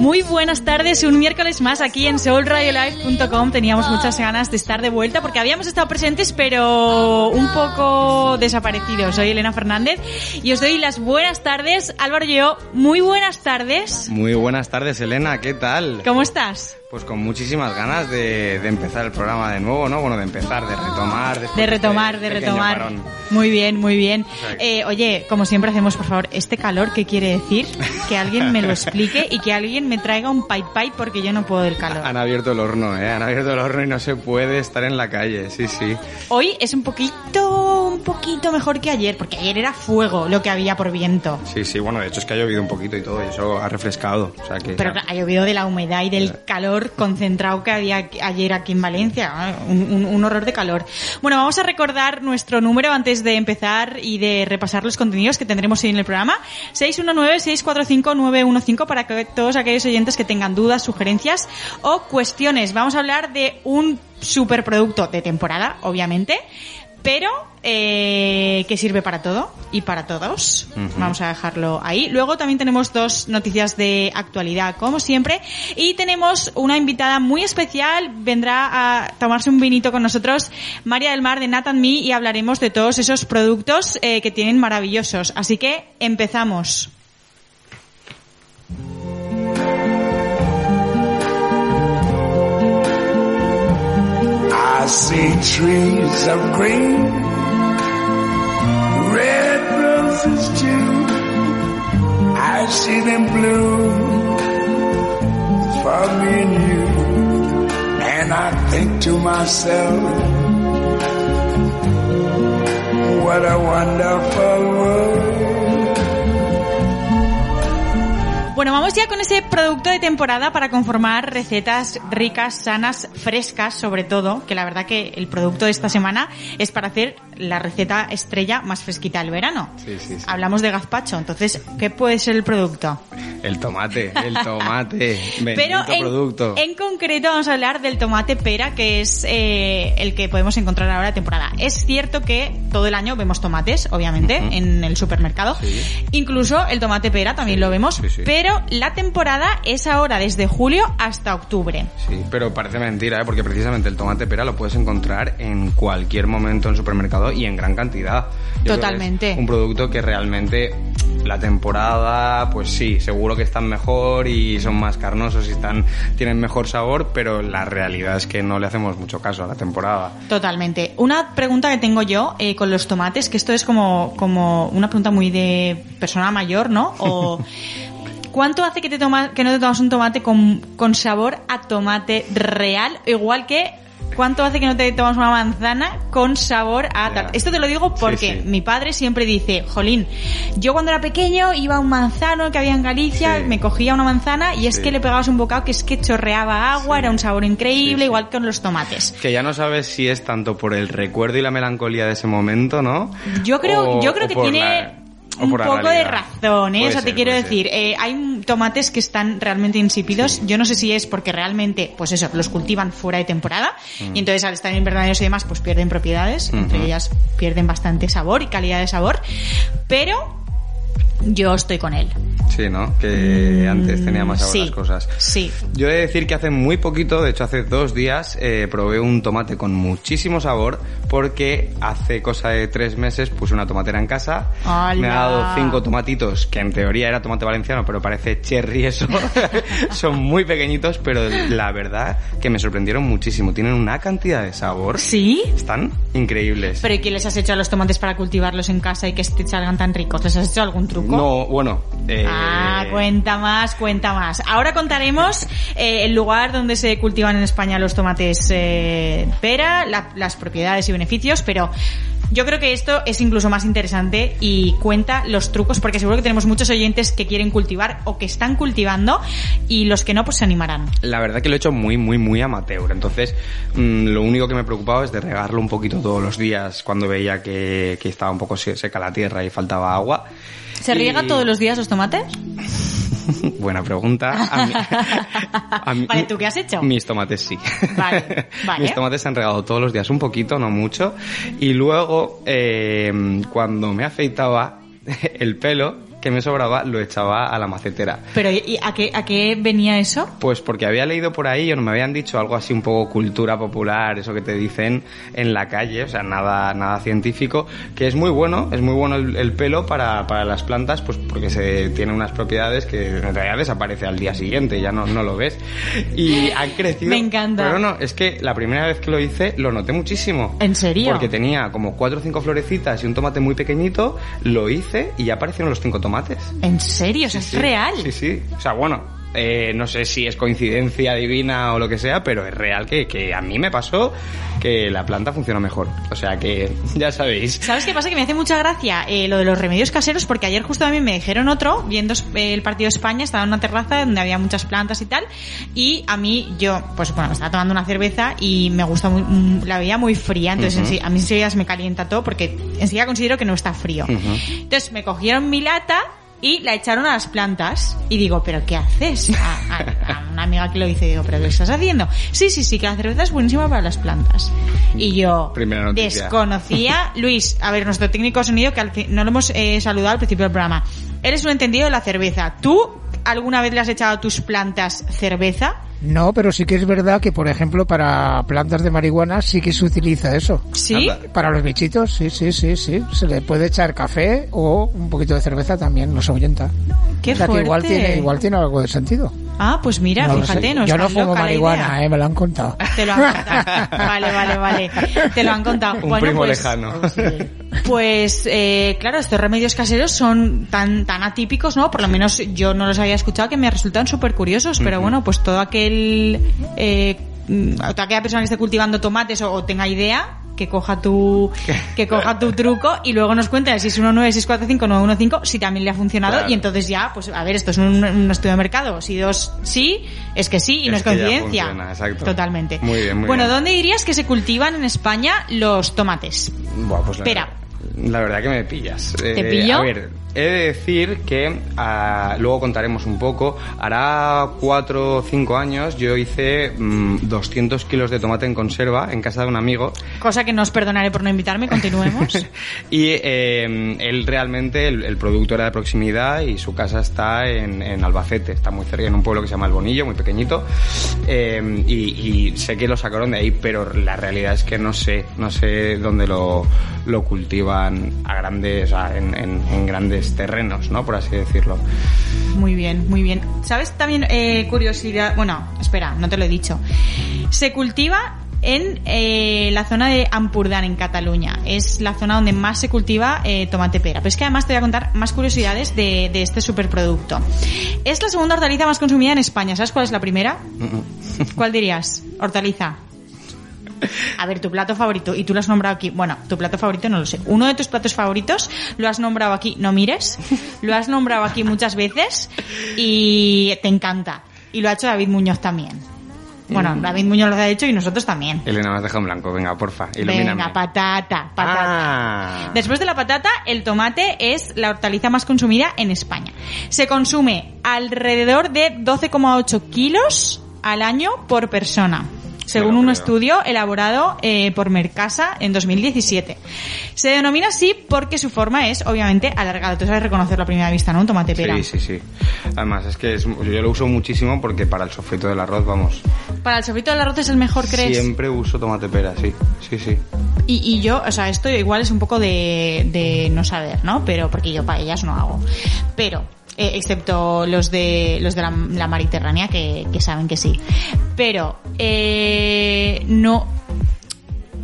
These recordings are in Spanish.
Muy buenas tardes, un miércoles más aquí en soulradiolife.com. Teníamos muchas ganas de estar de vuelta porque habíamos estado presentes pero un poco desaparecidos. Soy Elena Fernández y os doy las buenas tardes. Álvaro y yo, muy buenas tardes. Muy buenas tardes, Elena, ¿qué tal? ¿Cómo estás? Pues con muchísimas ganas de, de empezar el programa de nuevo, ¿no? Bueno, de empezar, de retomar. De retomar, este de pequeño retomar. parón. Muy bien, muy bien. Eh, oye, como siempre hacemos, por favor, este calor, ¿qué quiere decir? Que alguien me lo explique y que alguien me traiga un pai pai porque yo no puedo del calor. Han abierto el horno, ¿eh? Han abierto el horno y no se puede estar en la calle, sí, sí. Hoy es un poquito, un poquito mejor que ayer, porque ayer era fuego lo que había por viento. Sí, sí, bueno, de hecho es que ha llovido un poquito y todo, y eso ha refrescado, o sea que... Pero ha llovido de la humedad y del calor concentrado que había ayer aquí en Valencia. ¿eh? Un, un- un horror de calor. Bueno, vamos a recordar nuestro número antes de empezar y de repasar los contenidos que tendremos hoy en el programa. 619-645-915 para que todos aquellos oyentes que tengan dudas, sugerencias o cuestiones. Vamos a hablar de un superproducto de temporada, obviamente. Pero eh, que sirve para todo y para todos. Vamos a dejarlo ahí. Luego también tenemos dos noticias de actualidad, como siempre. Y tenemos una invitada muy especial. Vendrá a tomarse un vinito con nosotros, María del Mar de Nathan Me, y hablaremos de todos esos productos eh, que tienen maravillosos. Así que empezamos. I see trees of green, red roses too. I see them bloom for me and you. And I think to myself, what a wonderful world. Bueno, vamos ya con ese producto de temporada para conformar recetas ricas, sanas, frescas, sobre todo, que la verdad que el producto de esta semana es para hacer la receta estrella más fresquita del verano. Sí, sí, sí. Hablamos de gazpacho, entonces, ¿qué puede ser el producto? El tomate, el tomate, Pero en, producto. en concreto vamos a hablar del tomate pera, que es eh, el que podemos encontrar ahora de temporada. Es cierto que todo el año vemos tomates, obviamente, en el supermercado. Sí. Incluso el tomate pera también lo vemos. sí, sí. Pero la temporada es ahora desde julio hasta octubre. Sí, pero parece mentira, ¿eh? porque precisamente el tomate pera lo puedes encontrar en cualquier momento en el y en gran cantidad. Yo Totalmente. un producto que realmente la temporada, pues sí, seguro que están mejor y son más carnosos y están tienen mejor sabor, pero la realidad es que no le hacemos mucho caso a la temporada. Totalmente. Una pregunta que tengo yo eh, con los tomates, que esto es como, como una pregunta muy de persona mayor, ¿no? O ¿Cuánto hace que, te tomas, que no te tomas un tomate con, con sabor a tomate real? Igual que ¿cuánto hace que no te tomas una manzana con sabor a tal? Esto te lo digo porque Sí, sí. mi padre siempre dice, Jolín, yo cuando era pequeño iba a un manzano que había en Galicia, Sí. me cogía una manzana y es que le pegabas un bocado que es que chorreaba agua, era un sabor increíble, igual que con los tomates. Que ya no sabes si es tanto por el recuerdo y la melancolía de ese momento, ¿no? Yo creo, O- yo creo que tiene la- un poco de razón, ¿eh? Puede o sea, te quiero decir, eh, hay tomates que están realmente insípidos. Yo no sé si es porque realmente, pues eso, los cultivan fuera de temporada y entonces al estar en invernaderos y demás, pues pierden propiedades, entre Mm. Ellas pierden bastante sabor y calidad de sabor. Pero yo estoy con él. Sí, ¿no? Que antes tenía más sí, las cosas. Sí. Yo he de decir que hace muy poquito, de hecho hace dos días, eh, probé un tomate con muchísimo sabor porque hace cosa de tres meses puse una tomatera en casa. ¡Hala! Me ha dado cinco tomatitos, que en teoría era tomate valenciano, pero parece cherry eso. Son muy pequeñitos, pero la verdad que me sorprendieron muchísimo. Tienen una cantidad de sabor. ¿Sí? Están increíbles. ¿Pero y qué les has hecho a los tomates para cultivarlos en casa y que te salgan tan ricos? ¿Les has hecho algún truco? No, bueno. eh, Ah, cuenta más, cuenta más. Ahora contaremos eh, el lugar donde se cultivan en España los tomates eh, pera, la- las propiedades y beneficios, pero yo creo que esto es incluso más interesante y cuenta los trucos, porque seguro que tenemos muchos oyentes que quieren cultivar o que están cultivando y los que no, pues se animarán. La verdad que lo he hecho muy, muy, muy amateur. Entonces, mm, lo único que me preocupaba es de regarlo un poquito todos los días cuando veía que, que estaba un poco se- seca la tierra y faltaba agua. ¿Se Y- riega todos los días los tomates? Buena pregunta. A mí- a mí- Vale, ¿tú qué has hecho? Mis tomates sí. Vale, vale. Mis tomates se han regado todos los días un poquito, no mucho. Y luego, eh, cuando me afeitaba el pelo que me sobraba, lo echaba a la macetera. Pero ¿y a qué, a qué venía eso? Pues porque había leído por ahí o no me habían dicho algo así un poco cultura popular, eso que te dicen en la calle, o sea, nada, nada científico, que es muy bueno, es muy bueno el, el pelo para, para las plantas, pues porque se tiene unas propiedades que en realidad desaparece al día siguiente, ya no, no lo ves. Y han crecido. Me encanta. Pero no, es que la primera vez que lo hice lo noté muchísimo. ¿En serio? Porque tenía como cuatro o cinco florecitas y un tomate muy pequeñito, lo hice y ya aparecieron los cinco tomates. ¿En serio? Sí, es real. Sí, sí. O sea, bueno, eh, no sé si es coincidencia divina o lo que sea, pero es real que, que a mí me pasó que la planta funciona mejor. O sea que ya sabéis. ¿Sabes qué pasa? Que me hace mucha gracia eh, lo de los remedios caseros porque ayer justo también me dijeron otro, viendo eh, el partido de España, estaba en una terraza donde había muchas plantas y tal, y a mí yo, pues bueno, me estaba tomando una cerveza y me gusta muy, mm, la veía muy fría, entonces ense- a mí enseguida se me calienta todo porque enseguida considero que no está frío. Entonces me cogieron mi lata y la echaron a las plantas y digo, ¿pero qué haces? A, a- a una amiga que lo dice, digo, ¿pero qué estás haciendo? Sí, sí, sí, que la cerveza es buenísima para las plantas. Y yo desconocía, Luis, a ver, nuestro técnico de sonido, que al fin- no lo hemos eh, saludado al principio del programa. Eres un entendido de la cerveza. ¿Tú alguna vez le has echado a tus plantas cerveza? No, pero sí que es verdad que, por ejemplo, para plantas de marihuana sí que se utiliza eso. ¿Sí? Anda. Para los bichitos, sí, sí, sí, sí. Se le puede echar café o un poquito de cerveza también, nos ahuyenta. Qué o sea que igual fuerte. tiene, igual tiene algo de sentido. Ah, pues mira, No lo fíjate, sé. no Yo no fumo marihuana, eh, me lo han contado. Te lo han contado. Vale, vale, vale. Te lo han contado. Un bueno, primo pues, lejano. Pues, eh, claro, estos remedios caseros son tan, tan atípicos, ¿no? Por lo menos yo no los había escuchado que me resultan súper curiosos, pero bueno, pues todo aquel, eh, mm, toda aquella persona que esté cultivando tomates o, o tenga idea, que coja tu, que coja tu truco y luego nos cuente el 619-645-915 si también le ha funcionado Claro. y entonces ya, pues a ver, esto es un, un estudio de mercado. Si dos sí, es que sí y no Es coincidencia. funciona, exacto. Totalmente. Muy bien, muy bueno, bien. ¿dónde dirías que se cultivan en España los tomates? Buah, pues la, Espera. La verdad que me pillas. ¿Te Eh, pillo? A ver, he de decir que ah, luego contaremos un poco. Hará cuatro o cinco años yo hice mm, 200 kilos de tomate en conserva en casa de un amigo. Cosa que no os perdonaré por no invitarme, continuemos. y eh, él realmente, el, el producto era de proximidad y su casa está en, en Albacete, está muy cerca, en un pueblo que se llama El Bonillo, muy pequeñito. Eh, y, y sé que lo sacaron de ahí, pero la realidad es que no sé, no sé dónde lo, lo cultivan a grandes, o sea, en, en- en grandes terrenos, ¿no? Por así decirlo. Muy bien, muy bien. ¿Sabes también eh, curiosidad? Bueno, espera, no te lo he dicho. Se cultiva en eh, la zona de Ampurdán, en Cataluña. Es la zona donde más se cultiva eh, tomate pera. Pero es que además te voy a contar más curiosidades de, de este superproducto. Es la segunda hortaliza más consumida en España. ¿Sabes cuál es la primera? ¿Cuál dirías? Hortaliza. A ver, tu plato favorito, y tú lo has nombrado aquí. Bueno, tu plato favorito no lo sé. Uno de tus platos favoritos lo has nombrado aquí, no mires, lo has nombrado aquí muchas veces y te encanta. Y lo ha hecho David Muñoz también. Bueno, David Muñoz lo ha hecho y nosotros también. Elena, me has dejado en blanco, venga, porfa, ilumíname. Venga, patata, patata. Ah. Después de la patata, el tomate es la hortaliza más consumida en España. Se consume alrededor de 12,8 kilos al año por persona. Según un estudio elaborado eh, por Mercasa en 2017. Se denomina así porque su forma es, obviamente, alargada. Tú sabes reconocerlo a primera vista, ¿no? Un tomate pera. Sí, sí, sí. Además, es que es- yo lo uso muchísimo porque para el sofrito del arroz, vamos. Para el sofrito del arroz es el mejor, ¿crees? Siempre uso tomate pera, sí. Sí, sí. Y, y yo, o sea, esto igual es un poco de, de no saber, ¿no? Pero porque yo paellas no hago. Pero, eh, excepto los de los de la, la Mediterránea que, que saben que sí. Pero, eh, no.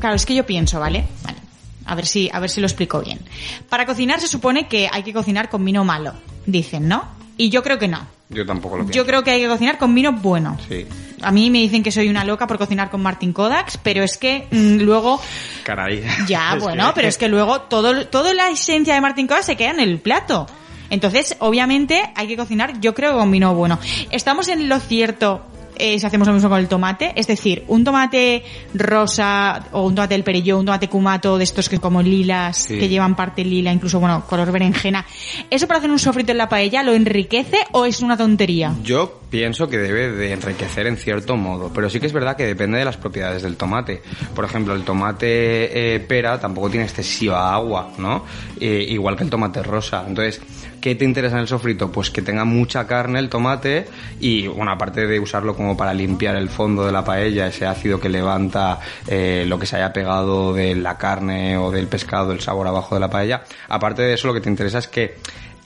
Claro, es que yo pienso, ¿vale? Vale. A ver si, a ver si lo explico bien. Para cocinar se supone que hay que cocinar con vino malo, dicen, ¿no? Y yo creo que no. Yo tampoco lo pienso. Yo creo que hay que cocinar con vino bueno. Sí. A mí me dicen que soy una loca por cocinar con Martin Kodaks, pero es que mm, luego Caray. ya, bueno, que- pero es que luego todo, toda la esencia de Martin Kodak se queda en el plato. Entonces, obviamente, hay que cocinar, yo creo, con vino bueno. Estamos en lo cierto eh, si hacemos lo mismo con el tomate, es decir, un tomate rosa o un tomate del perelló, un tomate kumato de estos que como lilas, Sí. que llevan parte lila, incluso, bueno, color berenjena. ¿Eso para hacer un sofrito en la paella lo enriquece o es una tontería? Yo pienso que debe de enriquecer en cierto modo, pero sí que es verdad que depende de las propiedades del tomate. Por ejemplo, el tomate eh, pera tampoco tiene excesiva agua, ¿no? Eh, igual que el tomate rosa. Entonces, ¿qué te interesa en el sofrito? Pues que tenga mucha carne el tomate y, bueno, aparte de usarlo como para limpiar el fondo de la paella, ese ácido que levanta eh, lo que se haya pegado de la carne o del pescado, el sabor abajo de la paella. Aparte de eso, lo que te interesa es que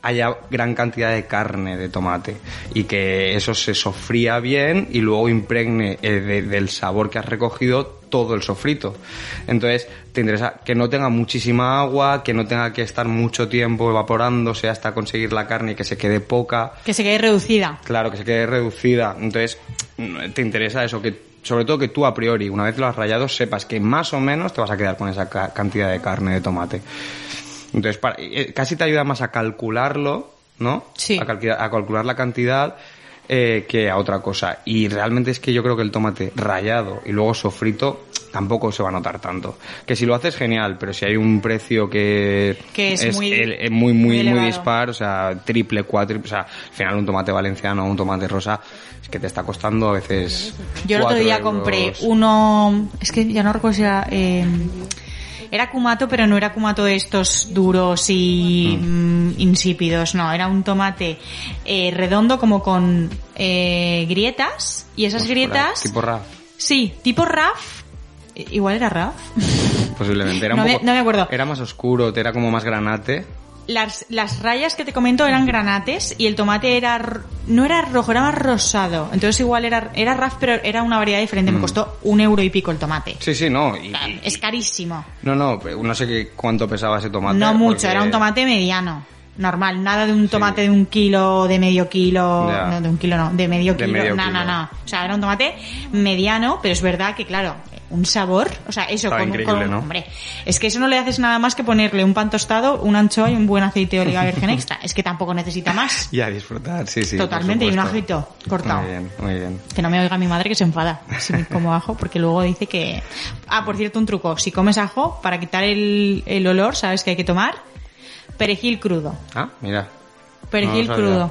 haya gran cantidad de carne de tomate y que eso se sofría bien y luego impregne eh, de- del sabor que has recogido todo el sofrito. Entonces, te interesa que no tenga muchísima agua, que no tenga que estar mucho tiempo evaporándose hasta conseguir la carne y que se quede poca. Que se quede reducida. Claro, que se quede reducida. Entonces, te interesa eso, que sobre todo que tú a priori, una vez lo has rayado, sepas que más o menos te vas a quedar con esa ca- cantidad de carne de tomate. Entonces, para- eh, casi te ayuda más a calcularlo, ¿no? Sí. A, calcula- a calcular la cantidad eh, que a otra cosa. Y realmente es que yo creo que el tomate rayado y luego sofrito tampoco se va a notar tanto. Que si lo haces, genial, pero si hay un precio que, Que es muy- el- eh, muy, muy muy, dispar, o sea, triple, cuádruple, o sea, al final un tomate valenciano o un tomate rosa es que te está costando a veces. Yo el otro cuatro día euros. compré uno, es que ya no recuerdo si era, eh, era kumato, pero no era kumato de estos duros y mm, insípidos, no, era un tomate eh, redondo como con eh, grietas y esas Ostras, grietas, Tipo RAF, sí, tipo RAF, eh, igual era RAF, posiblemente. Era No un me- poco- no me acuerdo. Era más oscuro, era como más granate. Las, las rayas que te comento eran granates y el tomate era no era rojo, era más rosado. Entonces igual era, era RAF, pero era una variedad diferente. Me costó un euro y pico el tomate. Sí, sí, no. y- Es carísimo. no, no, no sé qué, cuánto pesaba ese tomate. No mucho, porque- era un tomate mediano. Normal, nada de un tomate de un kilo, de medio kilo, no, de un kilo no, de medio De kilo, no, no, no. O sea, era un tomate mediano, pero es verdad que, claro, un sabor, o sea, eso con, increíble, con- ¿no? hombre, es que eso no le haces nada más que ponerle un pan tostado, un anchoa y un buen aceite de oliva virgen extra. Es que tampoco necesita más. Y a disfrutar, sí, sí. Totalmente, y un ajito cortado. Muy bien, muy bien. Que no me oiga mi madre que se enfada si me como ajo, porque luego dice que... Ah, por cierto, un truco. Si comes ajo, para quitar el, el olor, ¿sabes que hay que tomar? Perejil crudo. Ah, mira. Perejil No crudo.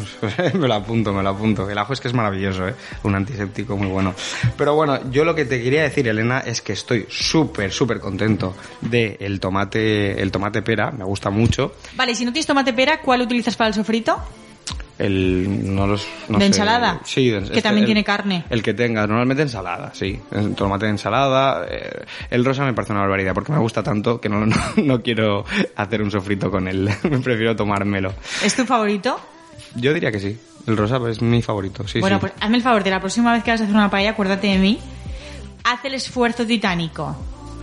me lo apunto, me lo apunto. El ajo es que es maravilloso, ¿eh? Un antiséptico muy bueno. Pero bueno, yo lo que te quería decir, Elena, es que estoy súper, súper contento de el tomate, el tomate pera. Me gusta mucho. Vale, si no tienes tomate pera, ¿cuál utilizas para el sofrito? El, no los, no ¿De sé, ensalada? Sí, de- Que este, también el- tiene carne. El que tenga, normalmente ensalada, sí. El tomate de ensalada. eh, el rosa me parece una barbaridad porque me gusta tanto que no, no, no quiero hacer un sofrito con él. me prefiero tomármelo. ¿Es tu favorito? Yo diría que sí. El rosa es mi favorito, sí, bueno, sí. pues hazme el favor, de la próxima vez que vas a hacer una paella, acuérdate de mí. Haz el esfuerzo titánico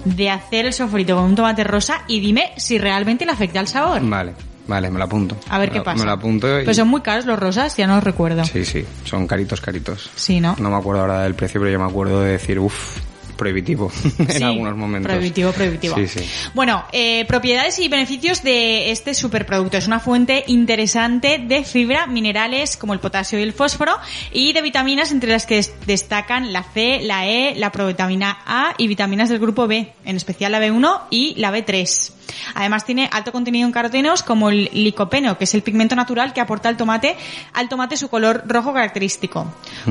de hacer el sofrito con un tomate rosa y dime si realmente le afecta al sabor. Vale, vale, me lo apunto. A ver Me qué lo- pasa. Me lo apunto y... Pues son muy caros los rosas, ya no los recuerdo. Sí, sí, son caritos, caritos. Sí, ¿no? No me acuerdo ahora del precio, pero yo me acuerdo de decir, uff, prohibitivo en Sí, algunos momentos. Prohibitivo, prohibitivo. Sí, sí. Bueno, eh, propiedades y beneficios de este superproducto. Es una fuente interesante de fibra, minerales como el potasio y el fósforo y de vitaminas entre las que des- destacan la C, la E, la provitamina A y vitaminas del grupo B, en especial la B1 y la B3. Además tiene alto contenido en carotenos como el licopeno, que es el pigmento natural que aporta al tomate, al tomate su color rojo característico.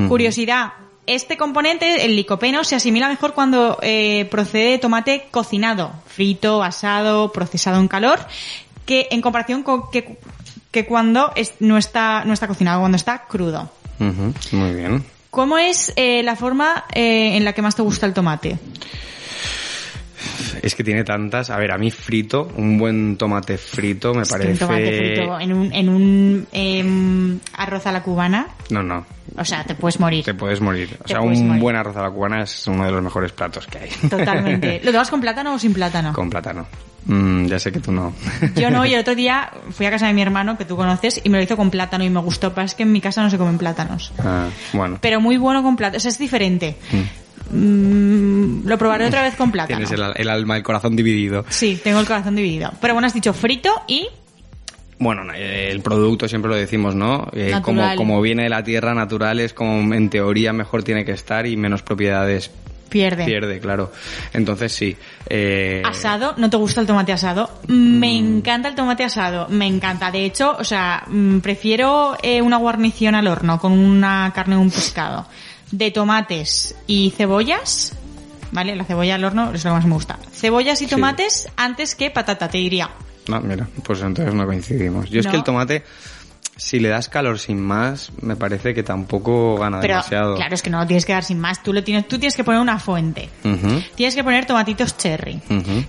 Curiosidad, Este componente, el licopeno, se asimila mejor cuando eh, procede de tomate cocinado, frito, asado, procesado en calor, que en comparación con que, que cuando es- no, está, no está cocinado, cuando está crudo. Ujú, Muy bien. ¿Cómo es eh, la forma eh, en la que más te gusta el tomate? Es que tiene tantas. A ver, a mí frito, un buen tomate frito me Es que parece. un tomate frito en un, en un em, arroz a la cubana, No, no. o sea, te puedes morir. Te puedes morir. O Te sea, un morir. buen arroz a la cubana es uno de los mejores platos que hay. Totalmente. ¿Lo tomas con plátano o sin plátano? Con plátano. Mm, ya sé que tú no. Yo no, y el otro día fui a casa de mi hermano, que tú conoces, y me lo hizo con plátano y me gustó, pero es que en mi casa no se comen plátanos. Ah, bueno. Pero muy bueno con plátano, o sea, es diferente. Mm, lo probaré otra vez con plátano. Tienes el, el alma, el corazón dividido. Sí, tengo el corazón dividido. Pero bueno, has dicho frito y Bueno, el producto siempre lo decimos, ¿no? Eh, como, como viene de la tierra natural es como en teoría mejor tiene que estar y menos propiedades pierde. pierde, claro. Entonces sí. eh, Asado, ¿no te gusta el tomate asado? Me encanta el tomate asado, me encanta. De hecho, o sea, mm, prefiero eh, una guarnición al horno con una carne o un pescado de tomates y cebollas, ¿vale? La cebolla al horno es lo que más me gusta. Cebollas y Sí. tomates antes que patata, te diría. No, mira, pues entonces no coincidimos. Yo es que el tomate, si le das calor sin más, me parece que tampoco gana Pero demasiado. claro, es que no lo tienes que dar sin más. Tú, lo tienes, tú tienes que poner una fuente. Tienes que poner tomatitos cherry.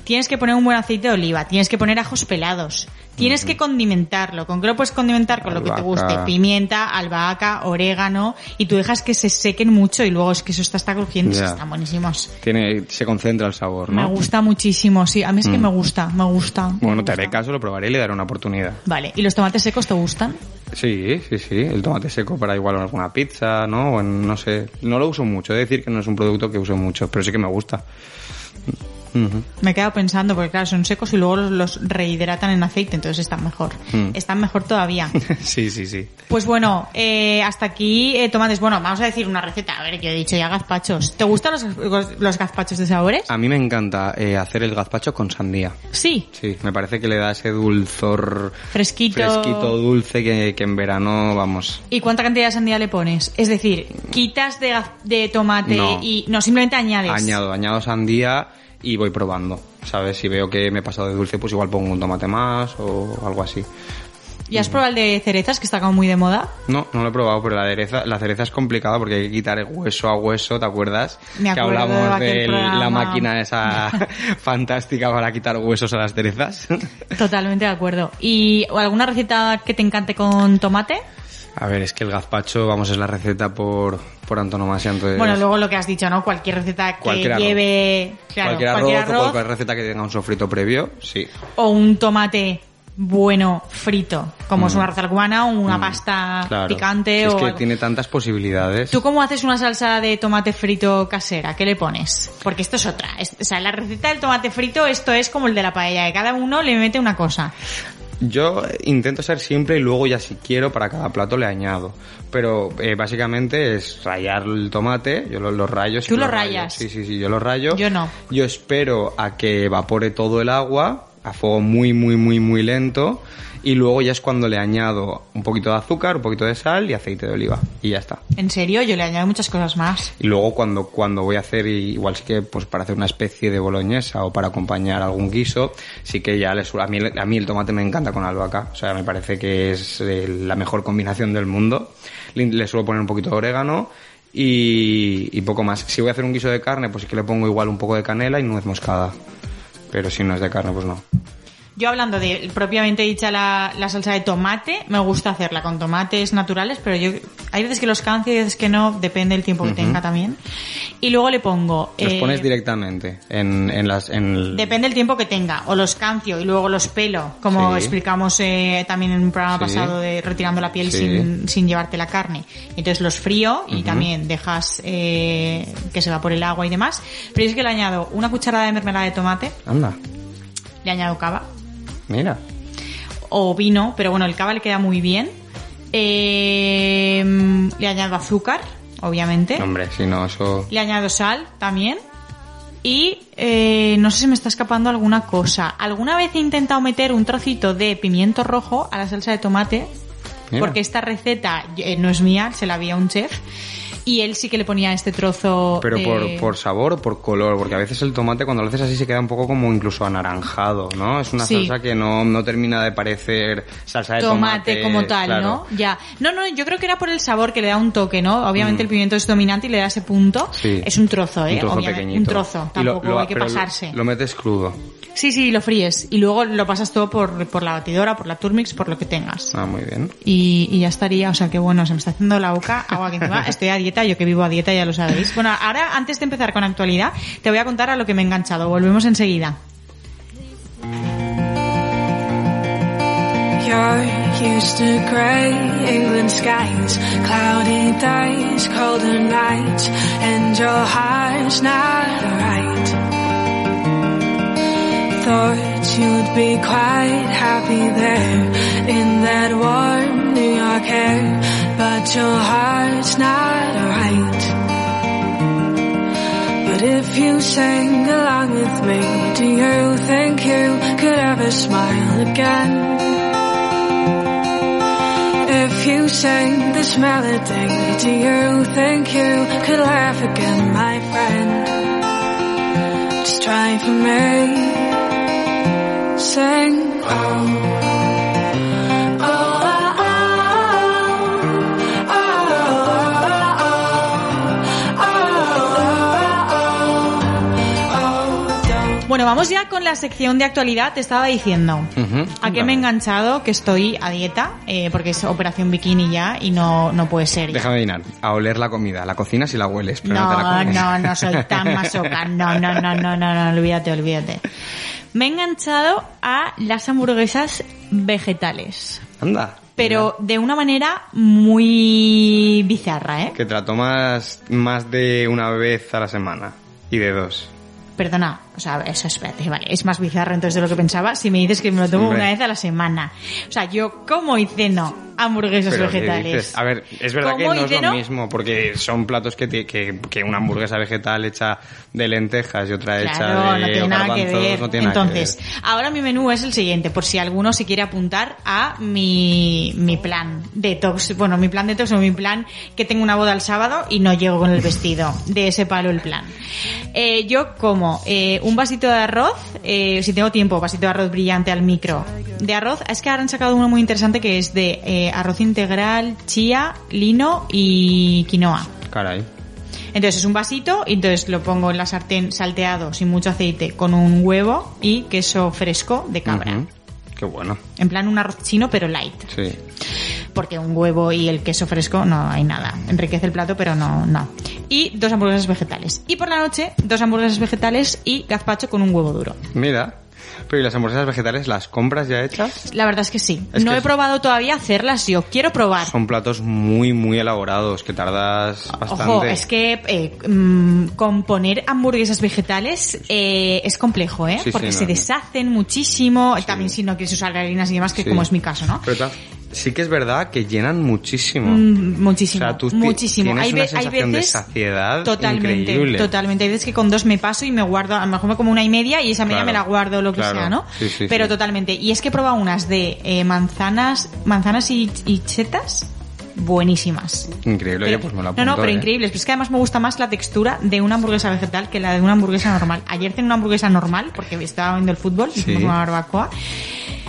Tienes que poner un buen aceite de oliva. Tienes que poner ajos pelados. Tienes que condimentarlo. ¿Con qué lo puedes condimentar? Con lo que te guste. Pimienta, albahaca, orégano. Y tú dejas que se sequen mucho y luego es que eso está, está crujiente. Ya. Están buenísimos. Tiene, se concentra el sabor, ¿no? Me gusta muchísimo, sí. A mí es que Mm. me gusta, me gusta. me Bueno, te haré caso, lo probaré y le daré una oportunidad. Vale. ¿Y los tomates secos te gustan? Sí, sí, sí. El tomate seco para igual en alguna pizza, ¿no? O en, no sé. No lo uso mucho. De decir que no es un producto que uso mucho, pero sí que me gusta. Me he quedado pensando, porque claro, son secos y luego los, los rehidratan en aceite, entonces están mejor. Mm. Están mejor todavía. sí, sí, sí. Pues bueno, eh, hasta aquí eh, tomates. Bueno, vamos a decir una receta. A ver, que he dicho ya gazpachos. ¿Te gustan los, los gazpachos de sabores? A mí me encanta eh, hacer el gazpacho con sandía. Sí, Sí, me parece que le da ese dulzor fresquito. fresquito, dulce que, que en verano, vamos. ¿Y cuánta cantidad de sandía le pones? Es decir, quitas de, de tomate No. y... No, simplemente añades. Añado, añado sandía y voy probando. ¿Sabes? Si veo que me he pasado de dulce, pues igual pongo un tomate más o algo así. ¿Y has probado el de cerezas, que está como muy de moda? No, no lo he probado, pero la cereza, la cereza es complicada porque hay que quitar el hueso a hueso, ¿te acuerdas? Me que acuerdo de hablamos de la máquina esa fantástica para quitar huesos a las cerezas. Totalmente de acuerdo. ¿Y alguna receta que te encante con tomate? A ver, es que el gazpacho, vamos, es la receta por, por antonomasia, entonces... Bueno, luego lo que has dicho, ¿no? Cualquier receta que Cualquier lleve... Claro, cualquier, cualquier arroz, o arroz cualquier receta que tenga un sofrito previo, sí. o un tomate bueno frito, como es una arroz cubana o una pasta Mm. Claro. picante es o que algo. tiene tantas posibilidades. ¿Tú cómo haces una salsa de tomate frito casera? ¿Qué le pones? Porque esto es otra. Es- o sea, la receta del tomate frito, esto es como el de la paella, que cada uno le mete una cosa. Yo intento ser simple y luego ya si quiero para cada plato le añado. Pero eh, básicamente es rayar el tomate, yo lo, lo rayo. ¿Tú lo rayo. rayas? Sí, sí, sí, yo lo rayo. Yo no. Yo espero a que evapore todo el agua a fuego muy, muy, muy, muy lento. Y luego ya es cuando le añado un poquito de azúcar, un poquito de sal y aceite de oliva. Y ya está. En serio, yo le añado muchas cosas más. Y luego cuando, cuando voy a hacer, igual sí que pues para hacer una especie de boloñesa o para acompañar algún guiso, sí que ya le su- a mí, a mí el tomate me encanta con albahaca. O sea, me parece que es eh, la mejor combinación del mundo. Le, le suelo poner un poquito de orégano y, y poco más. Si voy a hacer un guiso de carne, pues sí que le pongo igual un poco de canela y nuez moscada. Pero si no es de carne, pues no. Yo hablando de propiamente dicha la, la salsa de tomate, me gusta hacerla con tomates naturales, pero yo hay veces que los cancio y veces que no, depende del tiempo que tenga también. Y luego le pongo... Los eh, pones directamente en, en las... En el- Depende del tiempo que tenga, o los cancio y luego los pelo, como Sí. explicamos eh, también en un programa Sí. pasado de retirando la piel Sí. sin, sin llevarte la carne. Entonces los frío y también dejas eh, que se va por el agua y demás. Pero es que le añado una cucharada de mermelada de tomate, Anda, le añado cava mira. o vino, pero bueno, el cava le queda muy bien. Eh, le añado azúcar, obviamente. Hombre, si no, eso... Le añado sal también. Y eh, no sé si me está escapando alguna cosa. Alguna vez he intentado meter un trocito de pimiento rojo a la salsa de tomate. Mira. Porque esta receta eh, no es mía, se la vi a un chef. Y él sí que le ponía este trozo Pero de- por, por sabor o por color, porque a veces el tomate cuando lo haces así se queda un poco como incluso anaranjado, ¿no? Es una Sí. salsa que no, no termina de parecer salsa de tomate. tomate como tal, claro. ¿no? Ya. No, no, yo creo que era por el sabor que le da un toque, ¿no? Obviamente el pimiento es dominante y le da ese punto. Mm. Sí. Es un trozo, ¿eh? Un trozo Obviamente, pequeñito. Un trozo, lo- tampoco lo- hay que lo- pasarse. Lo, metes crudo. Sí, sí, lo fríes y luego lo pasas todo por, por la batidora, por la turmix, por lo que tengas. Ah, muy bien. Y, y ya estaría, o sea que bueno, se me está haciendo la boca agua que encima estoy a dieta, yo que vivo a dieta ya lo sabéis. Bueno, ahora antes de empezar con actualidad, te voy a contar a lo que me he enganchado, volvemos enseguida. You're used to grey England skies, cloudy days, colder nights, and your heart's not right. Thought you'd be quite happy there in that warm New York air, but your heart's not right. But if you sang along with me, do you think you could ever smile again? If you sang this melody, do you think you could laugh again, my friend? Just try for me. Sing. Oh. Oh, oh, oh, Bueno, vamos ya con la sección de actualidad, te estaba diciendo. Ujú. ¿A qué me he enganchado? Que estoy a dieta, eh, porque es operación bikini ya y no, no puede ser. ya. Déjame adivinar. A oler la comida. La cocina si la hueles, pero no, te la No, comes. no, no soy tan masoca. No, no, no, no, no, no, olvídate, olvídate. Me he enganchado a las hamburguesas vegetales. Anda. Pero de una manera muy bizarra, ¿eh? Que te la tomas más de una vez a la semana. Y de dos. Perdona, o sea, eso espérate, vale, es más bizarro entonces de lo que pensaba si me dices que me lo tomo una vez a la semana. O sea, yo como y ceno hamburguesas Pero ¿qué vegetales. dices? A ver, es verdad que no es lo mismo, porque son platos que, que, que una hamburguesa vegetal hecha de lentejas y otra hecha de no tiene nada que garbanzos, ver. no tiene que Entonces, ver. ahora mi menú es el siguiente, por si alguno se quiere apuntar a mi, mi plan detox. Bueno, mi plan detox o mi plan que tengo una boda el sábado y no llego con el vestido. De ese palo el plan. Eh, yo como eh, un vasito de arroz, eh, si tengo tiempo, vasito de arroz brillante al micro. De arroz, es que ahora han sacado uno muy interesante que es de eh, arroz integral, chía, lino y quinoa. Caray. Entonces es un vasito y entonces lo pongo en la sartén salteado sin mucho aceite con un huevo y queso fresco de cabra. Qué bueno. En plan un arroz chino pero light. Sí. Porque un huevo y el queso fresco no hay nada. Enriquece el plato pero no, no. Y dos hamburguesas vegetales. Y por la noche dos hamburguesas vegetales y gazpacho con un huevo duro. Mira. Pero ¿y las hamburguesas vegetales las compras ya hechas? La verdad es que sí. Es no que he es- probado todavía hacerlas yo. Quiero probar. Son platos muy, muy elaborados que tardas bastante. Ojo, es que eh, mm, componer hamburguesas vegetales eh, es complejo, ¿eh? Sí, sí, Porque no, se no. deshacen muchísimo, también si no quieres usar harinas y demás, que como es mi caso, ¿no? Pero sí que es verdad que llenan muchísimo. Mm, muchísimo, O sea, tú muchísimo. tienes Hay, una hay sensación de veces saciedad totalmente, increíble. totalmente. Hay veces que con dos me paso y me guardo, a lo mejor me como una y media y esa media Claro, me la guardo lo que claro. sea, ¿no? Sí, sí, pero sí. totalmente. Y es que he probado unas de eh, manzanas, manzanas y, y chetas buenísimas. Increíble, Pero- pues me lo no, apunto, no, pero ¿eh? increíbles. Pero es que además me gusta más la textura de una hamburguesa vegetal que la de una hamburguesa normal. Ayer cené una hamburguesa normal porque estaba viendo el fútbol, Sí. hicimos una barbacoa.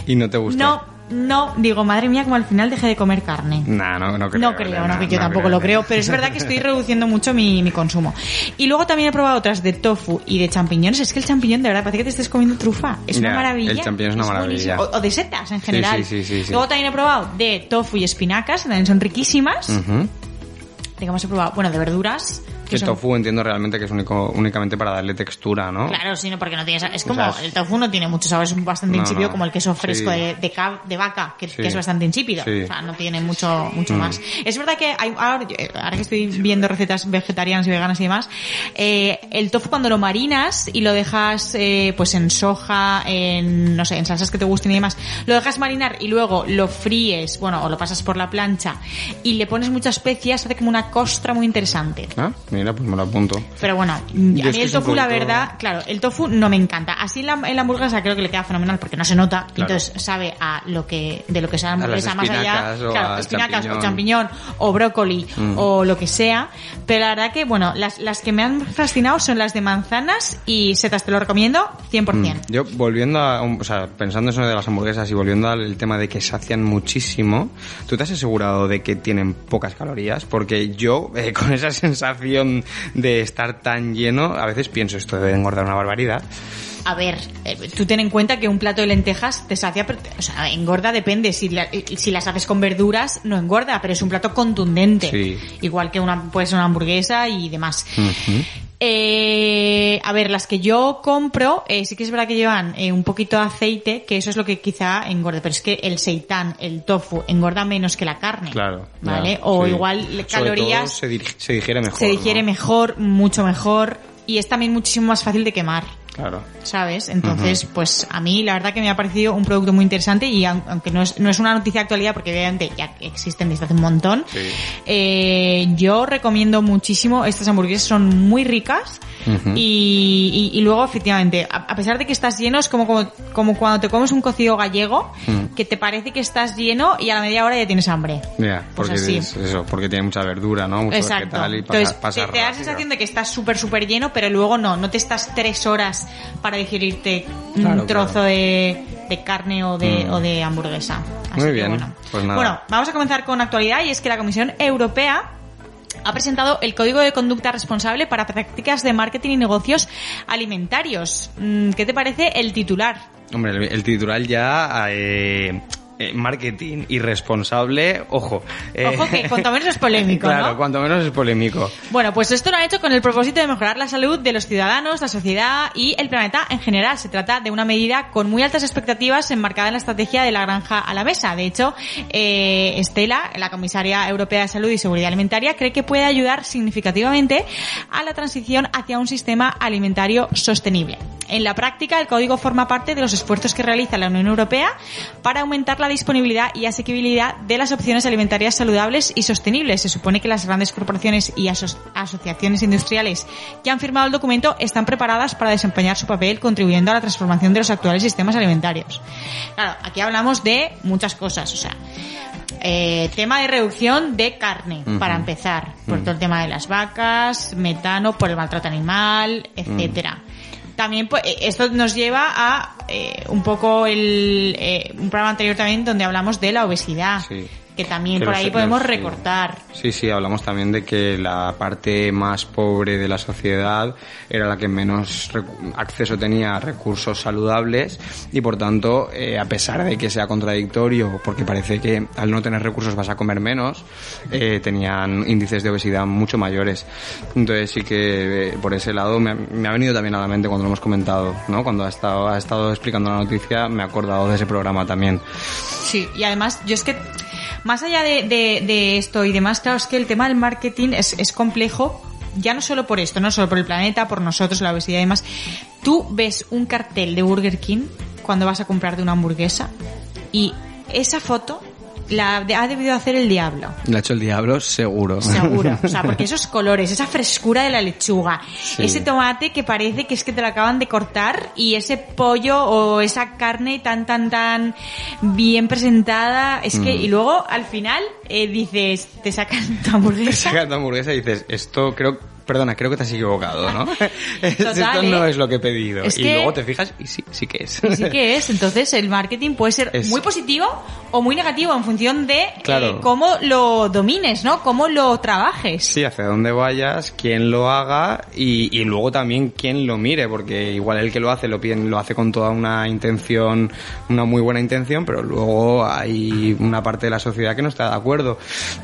Y no te gusta. No, no, digo, madre mía, como al final dejé de comer carne. Nah, no, no creo. No creo, no, no, que yo no tampoco creo, lo creo, pero es verdad que estoy reduciendo mucho mi, mi consumo. Y luego también he probado otras de tofu y de champiñones. Es que el champiñón, de verdad, parece que te estés comiendo trufa. Es una maravilla. el champiñón es una maravilla. O, o de setas en general. sí, sí, sí. Luego también he probado de tofu y espinacas, que también son riquísimas. ¿De qué más he probado? Bueno, de verduras. Que El son- tofu entiendo realmente que es único, únicamente para darle textura, ¿no? Claro, sí, no, porque no tiene Es O como, sea, el tofu no tiene mucho sabor, es bastante No, insípido, no. como el queso fresco Sí. de, de, cab- de vaca, que, Sí. que es bastante insípido. Sí. O sea, no tiene mucho, mucho Mm. más. Es verdad que hay, ahora, ahora que estoy viendo recetas vegetarianas y veganas y demás, eh, el tofu cuando lo marinas y lo dejas, eh, pues en soja, en, no sé, en salsas que te gusten y demás, lo dejas marinar y luego lo fríes, bueno, o lo pasas por la plancha y le pones muchas especias, hace como una costra muy interesante. Ah, mira. pues me lo apunto. Pero bueno, a mí el tofu, la verdad, claro, el tofu no me encanta. Así la, en la hamburguesa creo que le queda fenomenal porque no se nota. Claro. Entonces sabe a lo que de lo que sea la hamburguesa más allá. espinacas o Claro, espinacas o champiñón. champiñón o brócoli Mm. o lo que sea. Pero la verdad que, bueno, las, las que me han fascinado son las de manzanas y setas. Te lo recomiendo 100%. Mm. Yo volviendo a, o sea, pensando en eso de las hamburguesas y volviendo al tema de que sacian muchísimo, ¿tú te has asegurado de que tienen pocas calorías? Porque yo, eh, con esa sensación de estar tan lleno, a veces pienso esto debe engordar una barbaridad. A ver, eh, tú ten en cuenta que un plato de lentejas te sacia, pero- o sea, engorda depende. Si, la- si las haces con verduras, no engorda, pero es un plato contundente. Sí. Igual que una, puede ser una hamburguesa y demás. Eh, a ver, las que yo compro, eh, sí que es verdad que llevan eh, un poquito de aceite, que eso es lo que quizá engorde, pero es que el seitán, el tofu, engorda menos que la carne. Claro. ¿Vale? ya, o sí. igual Sobre calorías todo se, digiere mejor. se digiere ¿no? mejor, mucho mejor, y es también muchísimo más fácil de quemar. Claro. ¿sabes? Entonces, pues a mí la verdad que me ha parecido un producto muy interesante y aun- aunque no es, no es una noticia de actualidad porque obviamente ya existen desde hace un montón, Sí. eh, yo recomiendo muchísimo, estas hamburguesas son muy ricas y, y- y luego efectivamente, a, a pesar de que estás lleno, es como, como, como cuando te comes un cocido gallego, Mm. que te parece que estás lleno y a la media hora ya tienes hambre. Ya, Pues porque así. es eso, porque tiene mucha verdura, ¿no? Mucho Exacto. vegetal y pasa, Entonces, pasa te, te da la sensación de que estás súper, súper lleno, pero luego no, no te estás tres horas para digerirte un Claro, trozo claro. de, de carne o de, Mm. o de hamburguesa. Así Muy bien, bueno. pues nada. Bueno, vamos a comenzar con actualidad y es que la Comisión Europea ha presentado el Código de Conducta Responsable para Prácticas de Marketing y Negocios Alimentarios. Mm, ¿Qué te parece el titular? Hombre, el, el titular ya... eh, eh, marketing irresponsable, ojo. eh, Ojo que cuanto menos es polémico, claro, ¿no? cuanto menos es polémico. Bueno, pues esto lo han hecho con el propósito de mejorar la salud de los ciudadanos, la sociedad y el planeta en general. Se trata de una medida con muy altas expectativas enmarcada en la estrategia de la granja a la mesa. De hecho, eh, Estela, la comisaria europea de salud y seguridad alimentaria, cree que puede ayudar significativamente a la transición hacia un sistema alimentario sostenible. En la práctica, el código forma parte de los esfuerzos que realiza la Unión Europea para aumentar la disponibilidad y asequibilidad de las opciones alimentarias saludables y sostenibles. Se supone que las grandes corporaciones y aso- asociaciones industriales que han firmado el documento están preparadas para desempeñar su papel contribuyendo a la transformación de los actuales sistemas alimentarios. Claro, aquí hablamos de muchas cosas, o sea, eh, tema de reducción de carne, para empezar, por todo el tema de las vacas, metano por el maltrato animal, etcétera. También pues, eh, esto nos lleva a eh, un poco el eh, un programa anterior también donde hablamos de la obesidad. Que también Que por los- ahí podemos los- recortar. Sí, sí, hablamos también de que la parte más pobre de la sociedad era la que menos acceso tenía a recursos saludables y por tanto, eh, a pesar de que sea contradictorio, porque parece que al no tener recursos vas a comer menos, eh, tenían índices de obesidad mucho mayores. Entonces sí que eh, por ese lado me ha, me ha venido también a la mente cuando lo hemos comentado, ¿no? Cuando ha estado, ha estado explicando la noticia me he acordado de ese programa también. Sí, y además yo es que más allá de, de- esto y demás, claro, es que el tema del marketing es, es complejo. Ya no solo por esto, no solo por el planeta, por nosotros, la obesidad y demás. Tú ves un cartel de Burger King cuando vas a comprarte una hamburguesa y esa foto la ha debido hacer el diablo. Le ha hecho el diablo, seguro. Seguro. O sea, porque esos colores, esa frescura de la lechuga, Sí. ese tomate que parece que es que te lo acaban de cortar y ese pollo o esa carne tan, tan, tan bien presentada. Es que, Mm. y luego al final eh, dices, te sacan tu hamburguesa. sacas tu hamburguesa y dices, esto creo, perdona, creo que te has equivocado, ¿no? esto Total, no ¿eh? es lo que he pedido. Es y que- luego te fijas y sí, sí que es. Y sí que es. Entonces el marketing puede ser Es- muy positivo o muy negativo en función de eh, Claro. cómo lo domines, ¿no? Cómo lo trabajes. Sí, hacia dónde vayas, quién lo haga y, y luego también quién lo mire, porque igual el que lo hace lo, lo hace con toda una intención, una muy buena intención, pero luego hay una parte de la sociedad que no está de acuerdo,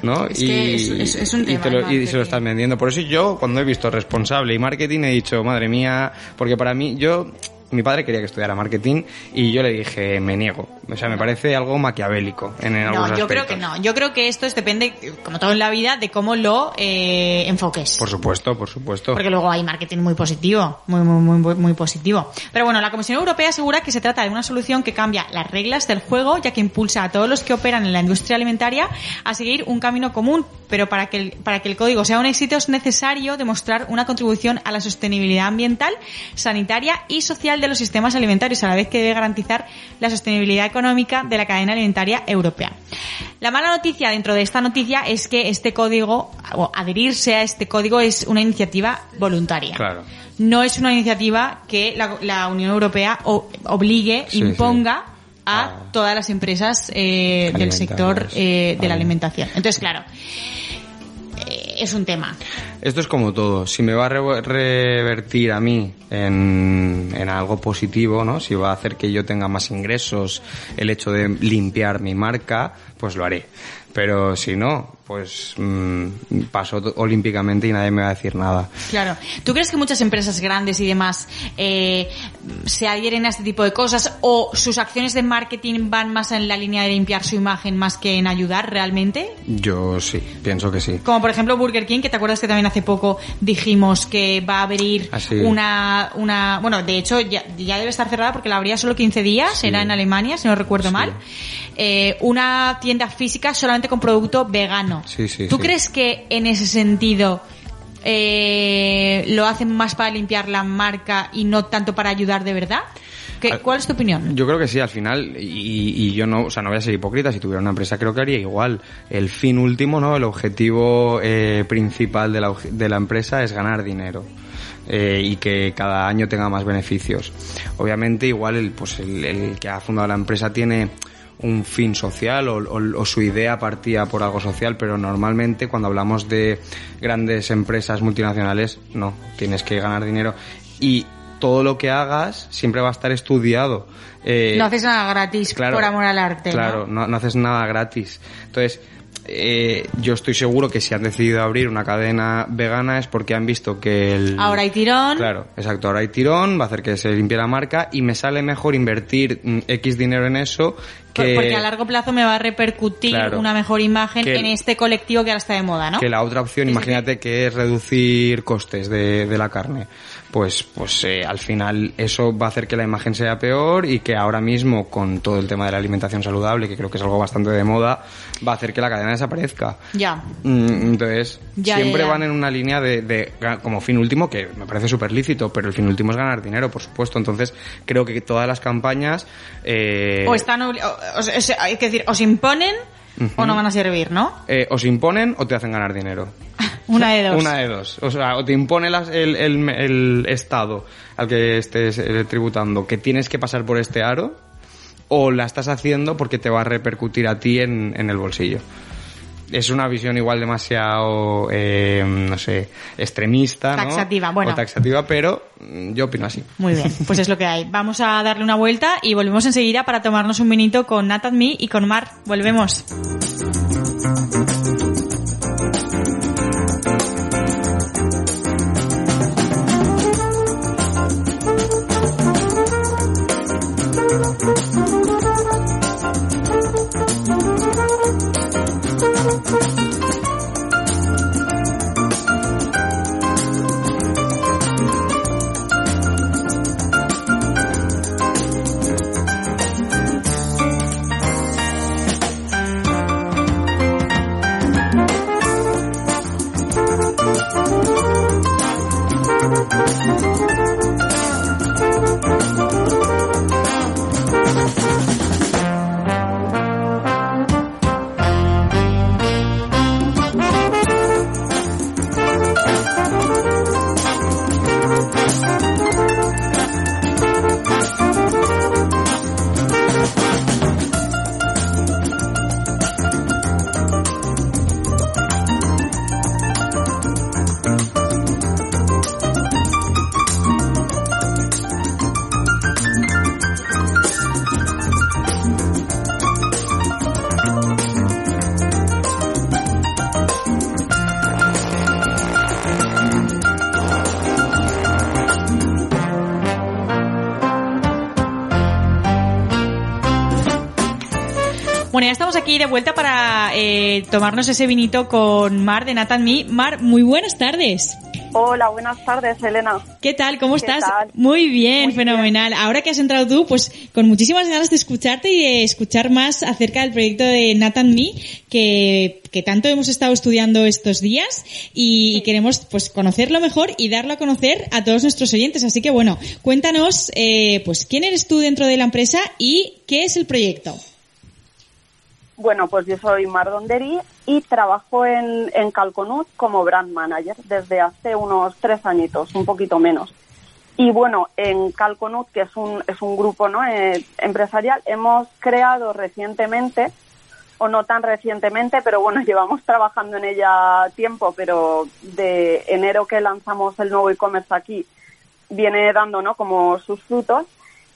¿no? Es que es- un y tema te lo- el y se lo están vendiendo. Por eso yo, cuando he visto responsable y marketing, he dicho, madre mía, porque para mí, yo Mi padre quería que estudiara marketing y yo le dije, me niego. O sea, me parece algo maquiavélico en, en algunos No, yo creo que no. Yo creo que esto es, depende, como todo en la vida, de cómo lo eh, enfoques. Por supuesto, por supuesto. Porque luego hay marketing muy positivo, muy, muy, muy, muy, muy positivo. Pero bueno, la Comisión Europea asegura que se trata de una solución que cambia las reglas del juego, ya que impulsa a todos los que operan en la industria alimentaria a seguir un camino común. Pero para que el, para que el código sea un éxito es necesario demostrar una contribución a la sostenibilidad ambiental, sanitaria y social de los sistemas alimentarios, a la vez que debe garantizar la sostenibilidad económica de la cadena alimentaria europea. La mala noticia dentro de esta noticia es que este código, o adherirse a este código es una iniciativa voluntaria. Claro. No es una iniciativa que la, la Unión Europea o- obligue, Sí, imponga a Ah. todas las empresas eh, del sector eh, de la alimentación. Entonces, claro, es un tema. Esto es como todo. Si me va a re- revertir a mí en, en algo positivo, ¿no? Si va a hacer que yo tenga más ingresos, el hecho de limpiar mi marca, pues lo haré. Pero si no, pues mm, paso olímpicamente y nadie me va a decir nada. Claro. ¿Tú crees que muchas empresas grandes y demás eh, se adhieren a este tipo de cosas o sus acciones de marketing van más en la línea de limpiar su imagen más que en ayudar realmente? Yo sí, pienso que sí. Como por ejemplo Burger King, que te acuerdas que también hace poco dijimos que va a abrir Ah, una, una, bueno, de hecho ya, ya debe estar cerrada porque la abría solo 15 días, Sí. era en Alemania, si no recuerdo Sí. mal, eh, una tienda física solamente con producto vegano. Sí, sí, ¿Tú sí. crees que en ese sentido eh, lo hacen más para limpiar la marca y no tanto para ayudar de verdad? ¿Qué- Al- ¿Cuál es tu opinión? Yo creo que sí, al final, y, y yo no, o sea, no voy a ser hipócrita, si tuviera una empresa creo que haría igual. El fin último, ¿no? El objetivo eh, principal de la, de la empresa es ganar dinero. eh, y que cada año tenga más beneficios. Obviamente, igual el, pues el, el que ha fundado la empresa tiene un fin social o, o- o su idea partía por algo social, pero normalmente cuando hablamos de grandes empresas multinacionales, no, tienes que ganar dinero y todo lo que hagas siempre va a estar estudiado. Eh, no haces nada gratis claro, por amor al arte. Claro, no, no haces nada gratis. Entonces, eh, yo estoy seguro que si han decidido abrir una cadena vegana es porque han visto que el... Ahora hay tirón. Claro, exacto. Ahora hay tirón, va a hacer que se limpie la marca y me sale mejor invertir mm, X dinero en eso que... Porque a largo plazo me va a repercutir Claro. una mejor imagen Que- en este colectivo que ahora está de moda, ¿no? Que la otra opción, Sí, sí, imagínate que es reducir costes de, de la carne. Pues, pues eh, al final eso va a hacer que la imagen sea peor y que ahora mismo con todo el tema de la alimentación saludable, que creo que es algo bastante de moda, va a hacer que la cadena desaparezca. Ya. Mm, Entonces, Ya, siempre ya, ya. van en una línea de, de como fin último, que me parece súper lícito, pero el fin último es ganar dinero, por supuesto. Entonces, creo que todas las campañas... eh, O están obli- o, o sea, o sea, hay que decir, os imponen o no van a servir, ¿no? eh, os imponen o te hacen ganar dinero. Una de dos. Una de dos. O sea, o te impone las- el, el- el Estado al que estés eh, tributando que tienes que pasar por este aro, o la estás haciendo porque te va a repercutir a ti en, en el bolsillo. Es una visión igual demasiado, eh, no sé, extremista, ¿no? Taxativa, bueno. O taxativa, pero mm, yo opino así. Muy bien, pues es lo que hay. Vamos a darle una vuelta y volvemos enseguida para tomarnos un vinito con Nat and Me y con Mar. Volvemos. Estamos aquí de vuelta para eh, tomarnos ese vinito con Mar de Nathan Me. Mar, muy buenas tardes. Hola, buenas tardes, Elena. ¿Qué tal? ¿Cómo ¿Qué estás? tal? Muy bien, Muy fenomenal. Ahora que has entrado tú, pues con muchísimas ganas de escucharte y de escuchar más acerca del proyecto de Nathan Me, que, que tanto hemos estado estudiando estos días y, y queremos pues conocerlo mejor y darlo a conocer a todos nuestros oyentes. Así que bueno, cuéntanos, eh, pues quién eres tú dentro de la empresa y qué es el proyecto. Bueno, pues yo soy Mar Donderi y trabajo en, en Calconut como brand manager desde hace unos tres añitos, un poquito menos. Y bueno, en Calconut, que es un, es un grupo ¿no? Eh, empresarial, hemos creado recientemente, o no tan recientemente, pero bueno, llevamos trabajando en ella tiempo, pero de enero que lanzamos el nuevo e-commerce aquí, viene dando ¿no? como sus frutos.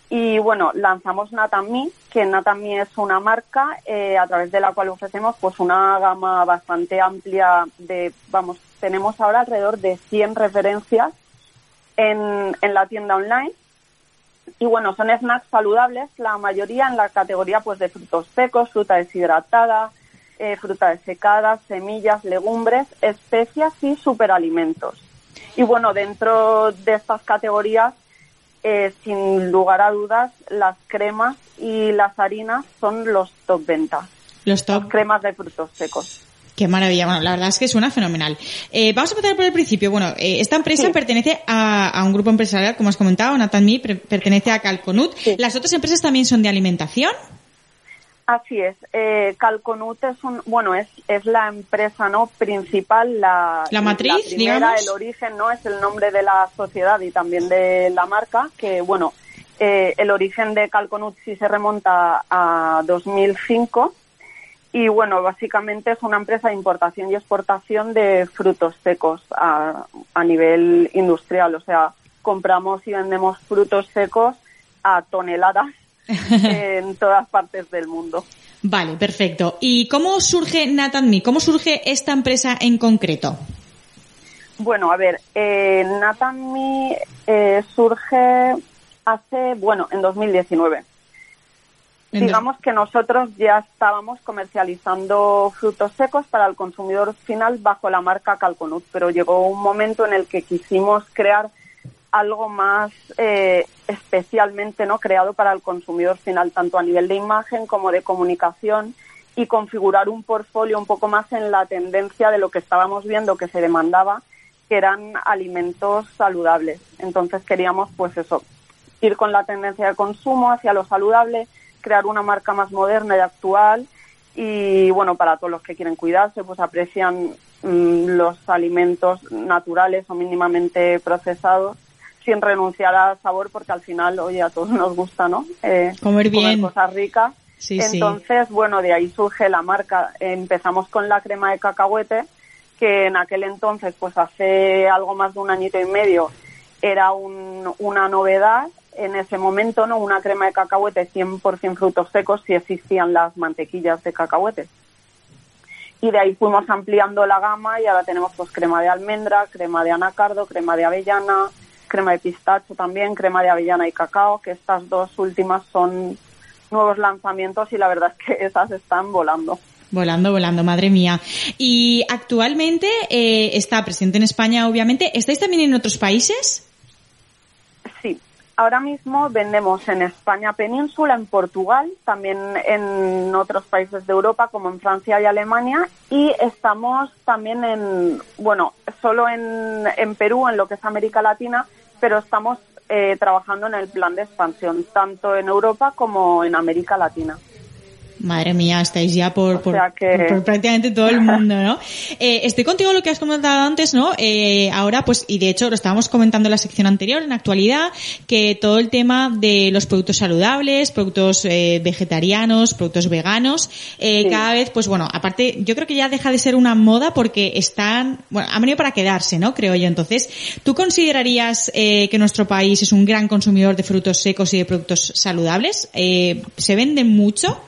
Y bueno, lanzamos Natami, que Natami es una marca eh, a través de la cual ofrecemos pues una gama bastante amplia de, vamos, tenemos ahora alrededor de 100 referencias en, en la tienda online. Y bueno, son snacks saludables, la mayoría en la categoría pues de frutos secos, fruta deshidratada, eh, fruta desecada, semillas, legumbres, especias y superalimentos. Y bueno, dentro de estas categorías eh, sin lugar a dudas, las cremas y las harinas son los top ventas. Los top. Cremas de frutos secos. Qué maravilla. Bueno, la verdad es que suena fenomenal. Eh, vamos a empezar por el principio. Bueno, eh, esta empresa Sí. pertenece a, a un grupo empresarial, como has comentado, Nathan Me pertenece a Calconut. Sí. ¿Las otras empresas también son de alimentación? Así es. Eh, Calconut es un, bueno, es, es la empresa no principal, la, La matriz, primera, digamos. el origen, no es el nombre de la sociedad y también de la marca, que bueno, eh, el origen de Calconut sí se remonta a 2005 y bueno, básicamente es una empresa de importación y exportación de frutos secos a, a nivel industrial, o sea, compramos y vendemos frutos secos a toneladas en todas partes del mundo. Vale, perfecto. ¿Y cómo surge Nathan Me? ¿Cómo surge esta empresa en concreto? Bueno, a ver, eh, Nathan Me eh, surge hace, bueno, en 2019. En dos- Digamos que nosotros ya estábamos comercializando frutos secos para el consumidor final bajo la marca Calconut, pero llegó un momento en el que quisimos crear algo más eh, especialmente no creado para el consumidor final, tanto a nivel de imagen como de comunicación y configurar un portfolio un poco más en la tendencia de lo que estábamos viendo que se demandaba, que eran alimentos saludables. Entonces queríamos, pues eso, ir con la tendencia de consumo hacia lo saludable, crear una marca más moderna y actual y bueno, para todos los que quieren cuidarse, pues aprecian mm, los alimentos naturales o mínimamente procesados sin renunciar al sabor porque al final, oye, a todos nos gusta, ¿no? Eh, Comer bien. cosas ricas. Sí, sí. Entonces, bueno, de ahí surge la marca. Empezamos con la crema de cacahuete, que en aquel entonces, pues hace algo más de un añito y medio, era un- una novedad. En ese momento, ¿no? Una crema de cacahuete 100% frutos secos si existían las mantequillas de cacahuete. Y de ahí fuimos ampliando la gama y ahora tenemos pues crema de almendra, crema de anacardo, crema de avellana, crema de pistacho también, crema de avellana y cacao, que estas dos últimas son nuevos lanzamientos y la verdad es que esas están volando. Volando, volando, madre mía. Y actualmente eh, está presente en España, obviamente. ¿Estáis también en otros países? Sí, ahora mismo vendemos en España península, en Portugal, también en otros países de Europa como en Francia y Alemania y estamos también en, bueno, solo en, en Perú, en lo que es América Latina, pero estamos eh, trabajando en el plan de expansión, tanto en Europa como en América Latina. Madre mía, estáis ya por, por, que- por- por prácticamente todo el mundo, ¿no? Eh, estoy contigo lo que has comentado antes, ¿no? Eh, ahora, pues, y de hecho lo estábamos comentando en la sección anterior, en actualidad, que todo el tema de los productos saludables, productos eh, vegetarianos, productos veganos, eh, Sí. cada vez, pues bueno, aparte, yo creo que ya deja de ser una moda porque están, bueno, han venido para quedarse, ¿no? Creo yo. Entonces, ¿tú considerarías eh, que nuestro país es un gran consumidor de frutos secos y de productos saludables? Eh, ¿Se venden mucho?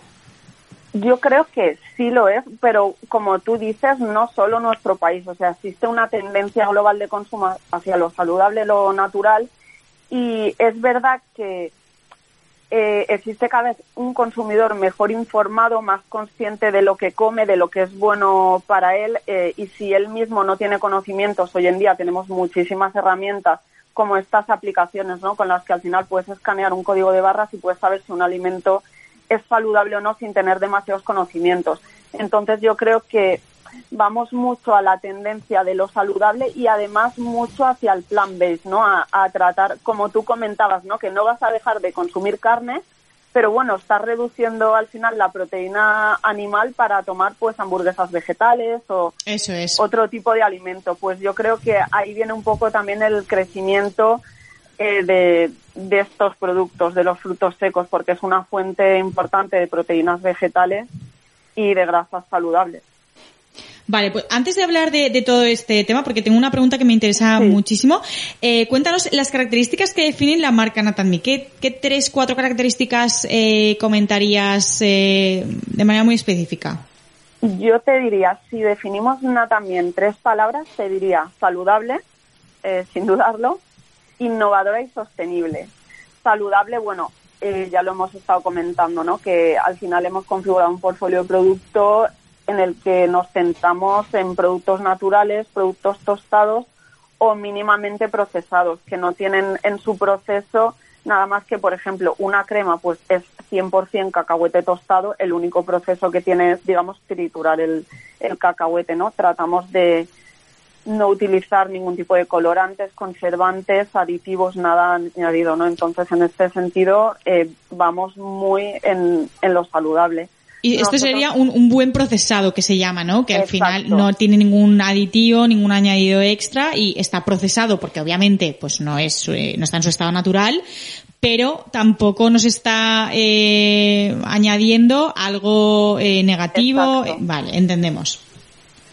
Yo creo que sí lo es, pero como tú dices, no solo nuestro país. O sea, existe una tendencia global de consumo hacia lo saludable, lo natural, y es verdad que eh, existe cada vez un consumidor mejor informado, más consciente de lo que come, de lo que es bueno para él eh, y si él mismo no tiene conocimientos, hoy en día tenemos muchísimas herramientas como estas aplicaciones, ¿no? Con las que al final puedes escanear un código de barras y puedes saber si un alimento es saludable o no sin tener demasiados conocimientos. Entonces yo creo que vamos mucho a la tendencia de lo saludable y además mucho hacia el plan based, ¿no? A, a, tratar, como tú comentabas, ¿no? Que no vas a dejar de consumir carne, pero bueno, estás reduciendo al final la proteína animal para tomar pues hamburguesas vegetales o Eso es. otro tipo de alimento. Pues yo creo que ahí viene un poco también el crecimiento eh, de, de estos productos, de los frutos secos, porque es una fuente importante de proteínas vegetales y de grasas saludables. Vale, pues antes de hablar de, de, todo este tema, porque tengo una pregunta que me interesa sí. muchísimo, eh, cuéntanos las características que definen la marca Nathan ¿Qué, ¿Qué, tres, cuatro características eh, comentarías eh, de manera muy específica? Yo te diría, si definimos Nathan en tres palabras, te diría saludable, eh, sin dudarlo, innovadora y sostenible. Saludable, bueno, eh, ya lo hemos estado comentando, ¿no? Que al final hemos configurado un portfolio de producto en el que nos centramos en productos naturales, productos tostados o mínimamente procesados, que no tienen en su proceso nada más que, por ejemplo, una crema, pues es 100% cacahuete tostado, el único proceso que tiene es, digamos, triturar el, el cacahuete, ¿no? Tratamos de no utilizar ningún tipo de colorantes, conservantes, aditivos, nada añadido, ¿no? Entonces, en este sentido, eh, vamos muy en, en lo saludable. Y esto Nosotros... sería un, un, buen procesado que se llama, ¿no? Que al Exacto. final no tiene ningún aditivo, ningún añadido extra y está procesado porque obviamente pues no es eh, no está en su estado natural, pero tampoco nos está eh, añadiendo algo eh, negativo. Exacto. Vale, entendemos.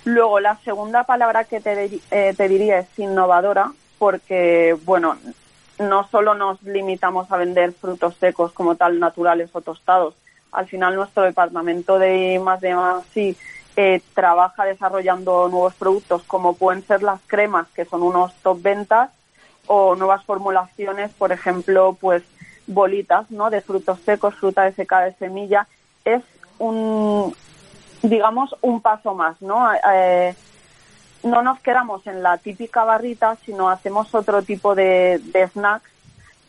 Luego la segunda palabra que te, eh, te diría es innovadora porque bueno no solo nos limitamos a vender frutos secos como tal naturales o tostados. Al final nuestro departamento de más de más sí eh, trabaja desarrollando nuevos productos como pueden ser las cremas que son unos top ventas o nuevas formulaciones por ejemplo pues bolitas no de frutos secos fruta de seca de semilla. Es un digamos un paso más no eh, no nos quedamos en la típica barrita sino hacemos otro tipo de, snacks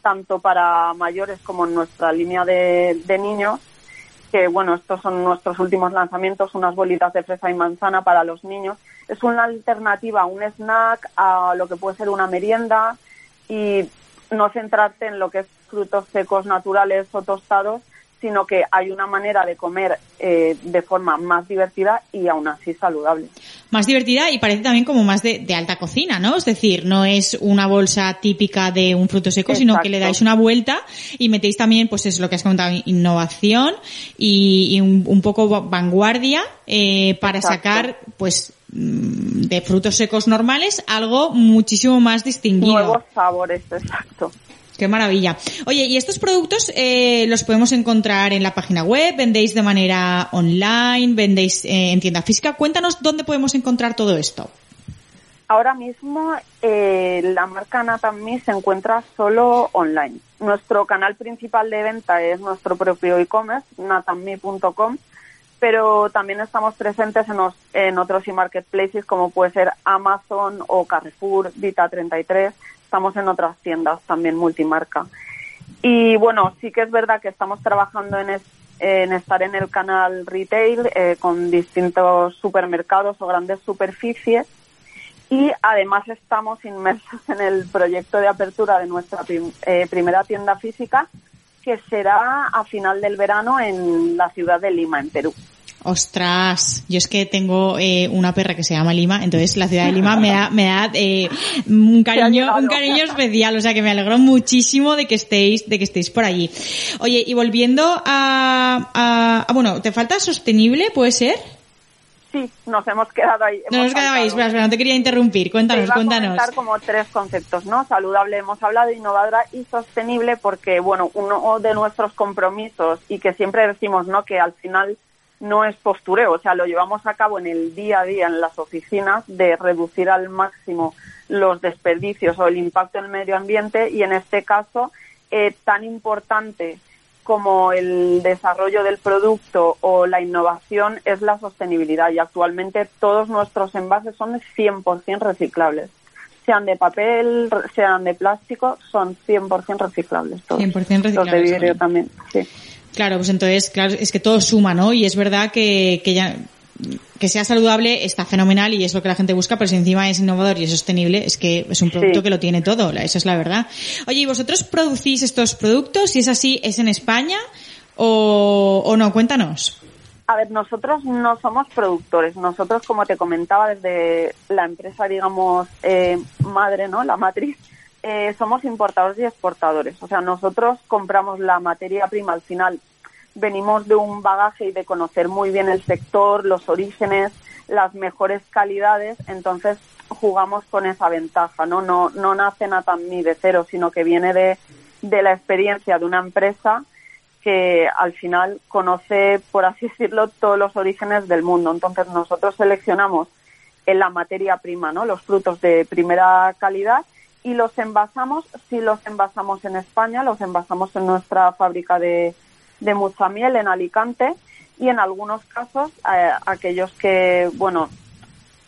tanto para mayores como en nuestra línea de, de niños que bueno, estos son nuestros últimos lanzamientos, unas bolitas de fresa y manzana para los niños. Es una alternativa un snack, a lo que puede ser una merienda y no centrarte en lo que es frutos secos naturales o tostados, sino que hay una manera de comer eh, de forma más divertida y aún así saludable. Más divertida y parece también como más de, de alta cocina, ¿no? Es decir, no es una bolsa típica de un fruto seco, Exacto. sino que le dais una vuelta y metéis también, pues es lo que has comentado, innovación y, y un, un, poco vanguardia eh, para Exacto. sacar, pues, mm, de frutos secos normales algo muchísimo más distinguido. Nuevos sabores, exacto. Qué maravilla. Oye, ¿y estos productos eh, los podemos encontrar en la página web? ¿Vendéis de manera online? ¿Vendéis eh, en tienda física? Cuéntanos dónde podemos encontrar todo esto. Ahora mismo eh, la marca Natami se encuentra solo online. Nuestro canal principal de venta es nuestro propio e-commerce, natanmi.com, pero también estamos presentes en otros e-marketplaces como puede ser Amazon o Carrefour, Vita33 estamos en otras tiendas también multimarca. Y bueno, sí que es verdad que estamos trabajando en, es, en estar en el canal retail eh, con distintos supermercados o grandes superficies y además estamos inmersos en el proyecto de apertura de nuestra eh, primera tienda física que será a final del verano en la ciudad de Lima, en Perú. Ostras, yo es que tengo eh, una perra que se llama Lima, entonces la ciudad de Lima me da, me da eh, un cariño, un cariño especial, o sea que me alegro muchísimo de que estéis, de que estéis por allí. Oye, y volviendo a, a, a bueno, ¿te falta sostenible, puede ser? Sí, nos hemos quedado ahí. Nos hemos quedado ahí, espera, espera, no te quería interrumpir, cuéntanos, te cuéntanos. A como tres conceptos, ¿no? Saludable, hemos hablado, innovadora y sostenible, porque, bueno, uno de nuestros compromisos y que siempre decimos, ¿no? Que al final no es postureo, o sea, lo llevamos a cabo en el día a día en las oficinas de reducir al máximo los desperdicios o el impacto en el medio ambiente y en este caso eh, tan importante como el desarrollo del producto o la innovación es la sostenibilidad y actualmente todos nuestros envases son 100% reciclables. Sean de papel, sean de plástico, son 100% reciclables todos. 100% reciclables. Los de vidrio también, sí. Claro, pues entonces, claro, es que todo suma, ¿no? Y es verdad que, que ya que sea saludable está fenomenal y es lo que la gente busca, pero si encima es innovador y es sostenible, es que es un producto Sí. que lo tiene todo, esa es la verdad. Oye, ¿y vosotros producís estos productos? Si es así, ¿es en España o, o no? Cuéntanos. A ver, nosotros no somos productores. Nosotros, como te comentaba, desde la empresa, digamos, eh, madre, ¿no? La matriz, eh, somos importadores y exportadores. O sea, nosotros compramos la materia prima al final. Venimos de un bagaje y de conocer muy bien el sector, los orígenes, las mejores calidades. Entonces, jugamos con esa ventaja, ¿no? No, no nace Natami de cero, sino que viene de, de la experiencia de una empresa que al final conoce, por así decirlo, todos los orígenes del mundo. Entonces nosotros seleccionamos en la materia prima, ¿no? Los frutos de primera calidad y los envasamos, si los envasamos en España, los envasamos en nuestra fábrica de, de mucha miel en Alicante y en algunos casos eh, aquellos que, bueno,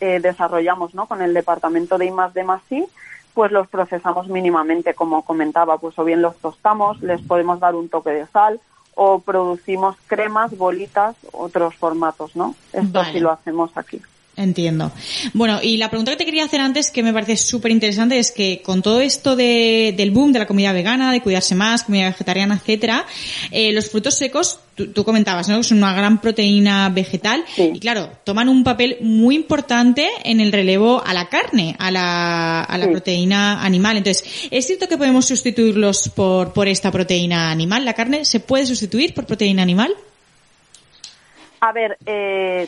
eh, desarrollamos, ¿no? Con el departamento de I de Masí, pues los procesamos mínimamente, como comentaba, pues o bien los tostamos, les podemos dar un toque de sal o producimos cremas, bolitas, otros formatos, ¿no? Esto Vale. sí lo hacemos aquí. Entiendo. Bueno, y la pregunta que te quería hacer antes, que me parece súper interesante, es que con todo esto de, del boom de la comida vegana, de cuidarse más, comida vegetariana, etcétera, eh, los frutos secos, tú, tú comentabas, ¿no? Que son una gran proteína vegetal Sí. y claro, toman un papel muy importante en el relevo a la carne, a la, a la Sí. proteína animal. Entonces, ¿es cierto que podemos sustituirlos por, por esta proteína animal? ¿La carne se puede sustituir por proteína animal? A ver, eh,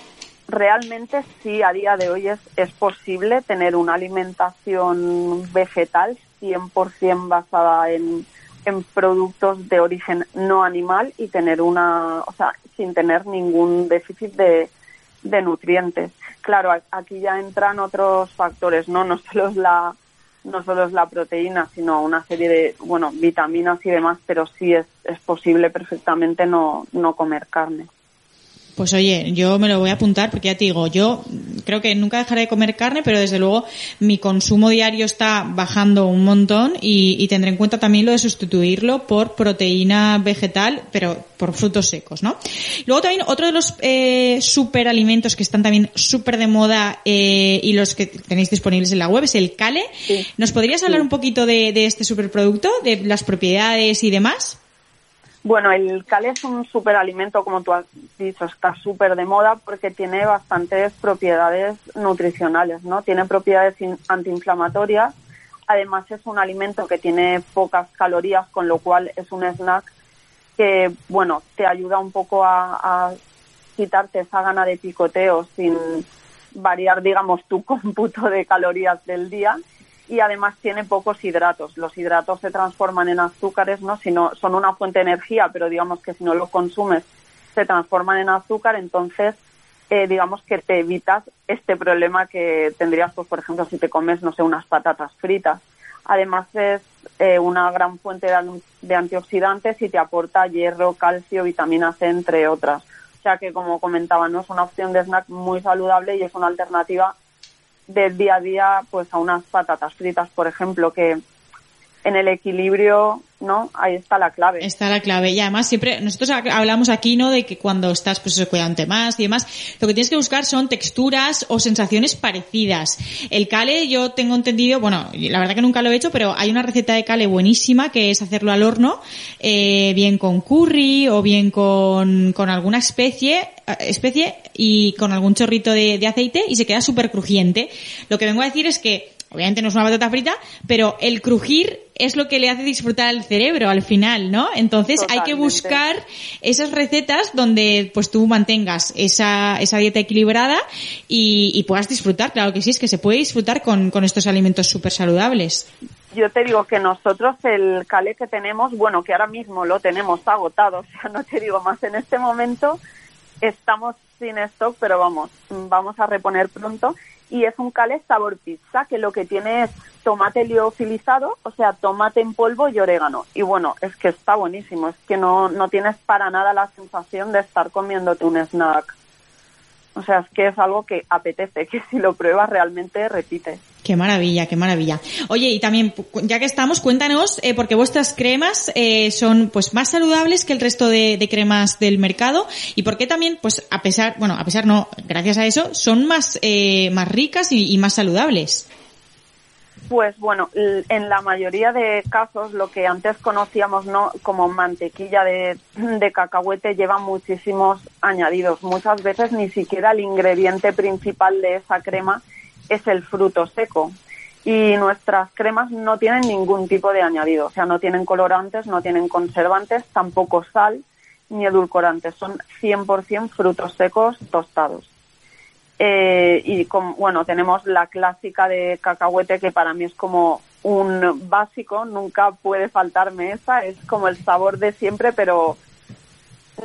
realmente sí, a día de hoy es, es posible tener una alimentación vegetal 100% basada en, en productos de origen no animal y tener una, o sea, sin tener ningún déficit de, de nutrientes. Claro, aquí ya entran otros factores, ¿no? No solo es la no solo es la proteína, sino una serie de, bueno, vitaminas y demás, pero sí es, es posible perfectamente no, no comer carne. Pues oye, yo me lo voy a apuntar porque ya te digo, yo creo que nunca dejaré de comer carne, pero desde luego mi consumo diario está bajando un montón y, y tendré en cuenta también lo de sustituirlo por proteína vegetal, pero por frutos secos, ¿no? Luego también otro de los eh, superalimentos que están también súper de moda eh, y los que tenéis disponibles en la web es el cale. Sí. ¿Nos podrías hablar Sí. un poquito de, de este superproducto, de las propiedades y demás? Bueno, el cal es un superalimento, como tú has dicho, está súper de moda porque tiene bastantes propiedades nutricionales, ¿no? Tiene propiedades in- antiinflamatorias, además es un alimento que tiene pocas calorías, con lo cual es un snack que, bueno, te ayuda un poco a, a quitarte esa gana de picoteo sin variar, digamos, tu cómputo de calorías del día y además tiene pocos hidratos. Los hidratos se transforman en azúcares, ¿no? Si no, son una fuente de energía, pero digamos que si no lo consumes se transforman en azúcar, entonces eh, digamos que te evitas este problema que tendrías, pues por ejemplo, si te comes, no sé, unas patatas fritas. Además es eh, una gran fuente de, de antioxidantes y te aporta hierro, calcio, vitamina C, entre otras. O sea que, como comentaba, no es una opción de snack muy saludable y es una alternativa del día a día pues a unas patatas fritas, por ejemplo, que en el equilibrio, ¿no? Ahí está la clave. Está la clave. Y además siempre, nosotros ha- hablamos aquí, ¿no? De que cuando estás, pues, cuidándote más y demás, lo que tienes que buscar son texturas o sensaciones parecidas. El cale, yo tengo entendido, bueno, la verdad que nunca lo he hecho, pero hay una receta de cale buenísima que es hacerlo al horno, eh, bien con curry o bien con, con alguna especie, eh, especie y con algún chorrito de, de aceite y se queda súper crujiente. Lo que vengo a decir es que Obviamente no es una patata frita, pero el crujir es lo que le hace disfrutar al cerebro al final, ¿no? Entonces hay que buscar esas recetas donde pues tú mantengas esa, esa dieta equilibrada y, y puedas disfrutar. Claro que sí, es que se puede disfrutar con, con estos alimentos súper saludables. Yo te digo que nosotros el calé que tenemos, bueno, que ahora mismo lo tenemos agotado, o sea, no te digo más, en este momento estamos sin stock, pero vamos, vamos a reponer pronto. Y es un cale sabor pizza, que lo que tiene es tomate liofilizado, o sea, tomate en polvo y orégano. Y bueno, es que está buenísimo, es que no, no tienes para nada la sensación de estar comiéndote un snack. O sea, es que es algo que apetece, que si lo pruebas realmente repite. Qué maravilla, qué maravilla. Oye, y también, ya que estamos, cuéntanos, eh, porque vuestras cremas eh, son pues más saludables que el resto de, de cremas del mercado y por qué también, pues a pesar, bueno, a pesar no, gracias a eso, son más, eh, más ricas y, y más saludables. Pues bueno, en la mayoría de casos lo que antes conocíamos no como mantequilla de, de cacahuete lleva muchísimos añadidos. Muchas veces ni siquiera el ingrediente principal de esa crema es el fruto seco. Y nuestras cremas no tienen ningún tipo de añadido, o sea, no tienen colorantes, no tienen conservantes, tampoco sal ni edulcorantes, son 100% frutos secos tostados. Eh, y con, bueno, tenemos la clásica de cacahuete que para mí es como un básico, nunca puede faltarme esa, es como el sabor de siempre, pero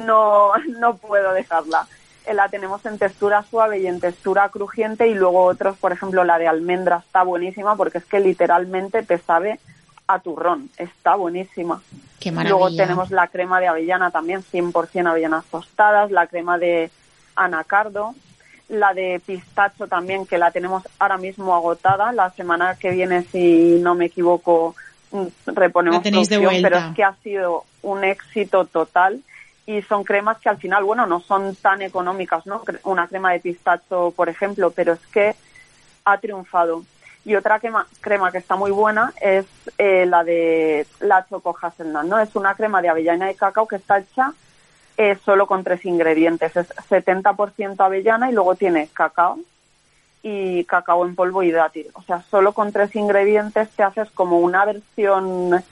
no, no puedo dejarla. Eh, La tenemos en textura suave y en textura crujiente y luego otros, por ejemplo, la de almendra está buenísima porque es que literalmente te sabe a turrón, está buenísima. Qué maravilla. Luego tenemos la crema de avellana también, 100% avellanas tostadas, la crema de anacardo, la de pistacho también, que la tenemos ahora mismo agotada. La semana que viene, si no me equivoco, mm, reponemos La tenéis de producción, pero vuelta. es que ha sido un éxito total y son cremas que al final, bueno, no son tan económicas, ¿no? Una crema de pistacho, por ejemplo, pero es que ha triunfado. Y otra crema, crema que está muy buena es eh, la de la Choco Hazelnut, ¿no? Es una crema de avellana y cacao que está hecha eh, solo con tres ingredientes. Es 70% avellana y luego tiene cacao y cacao en polvo y dátil. O sea, solo con tres ingredientes te haces como una versión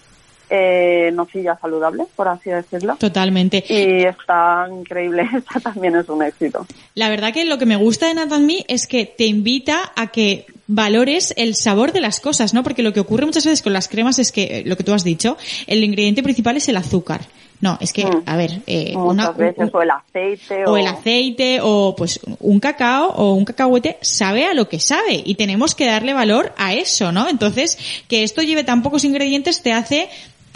eh, nocilla saludable, por así decirlo. Totalmente. Y está increíble. Esta también es un éxito. La verdad que lo que me gusta de Nathan Me es que te invita a que valores el sabor de las cosas, ¿no? Porque lo que ocurre muchas veces con las cremas es que, eh, lo que tú has dicho, el ingrediente principal es el azúcar. No, es que, Mm. a ver, eh, Muchas una- veces, un- o el aceite, o el aceite o pues un cacao o un cacahuete sabe a lo que sabe y tenemos que darle valor a eso, ¿no? Entonces, que esto lleve tan pocos ingredientes te hace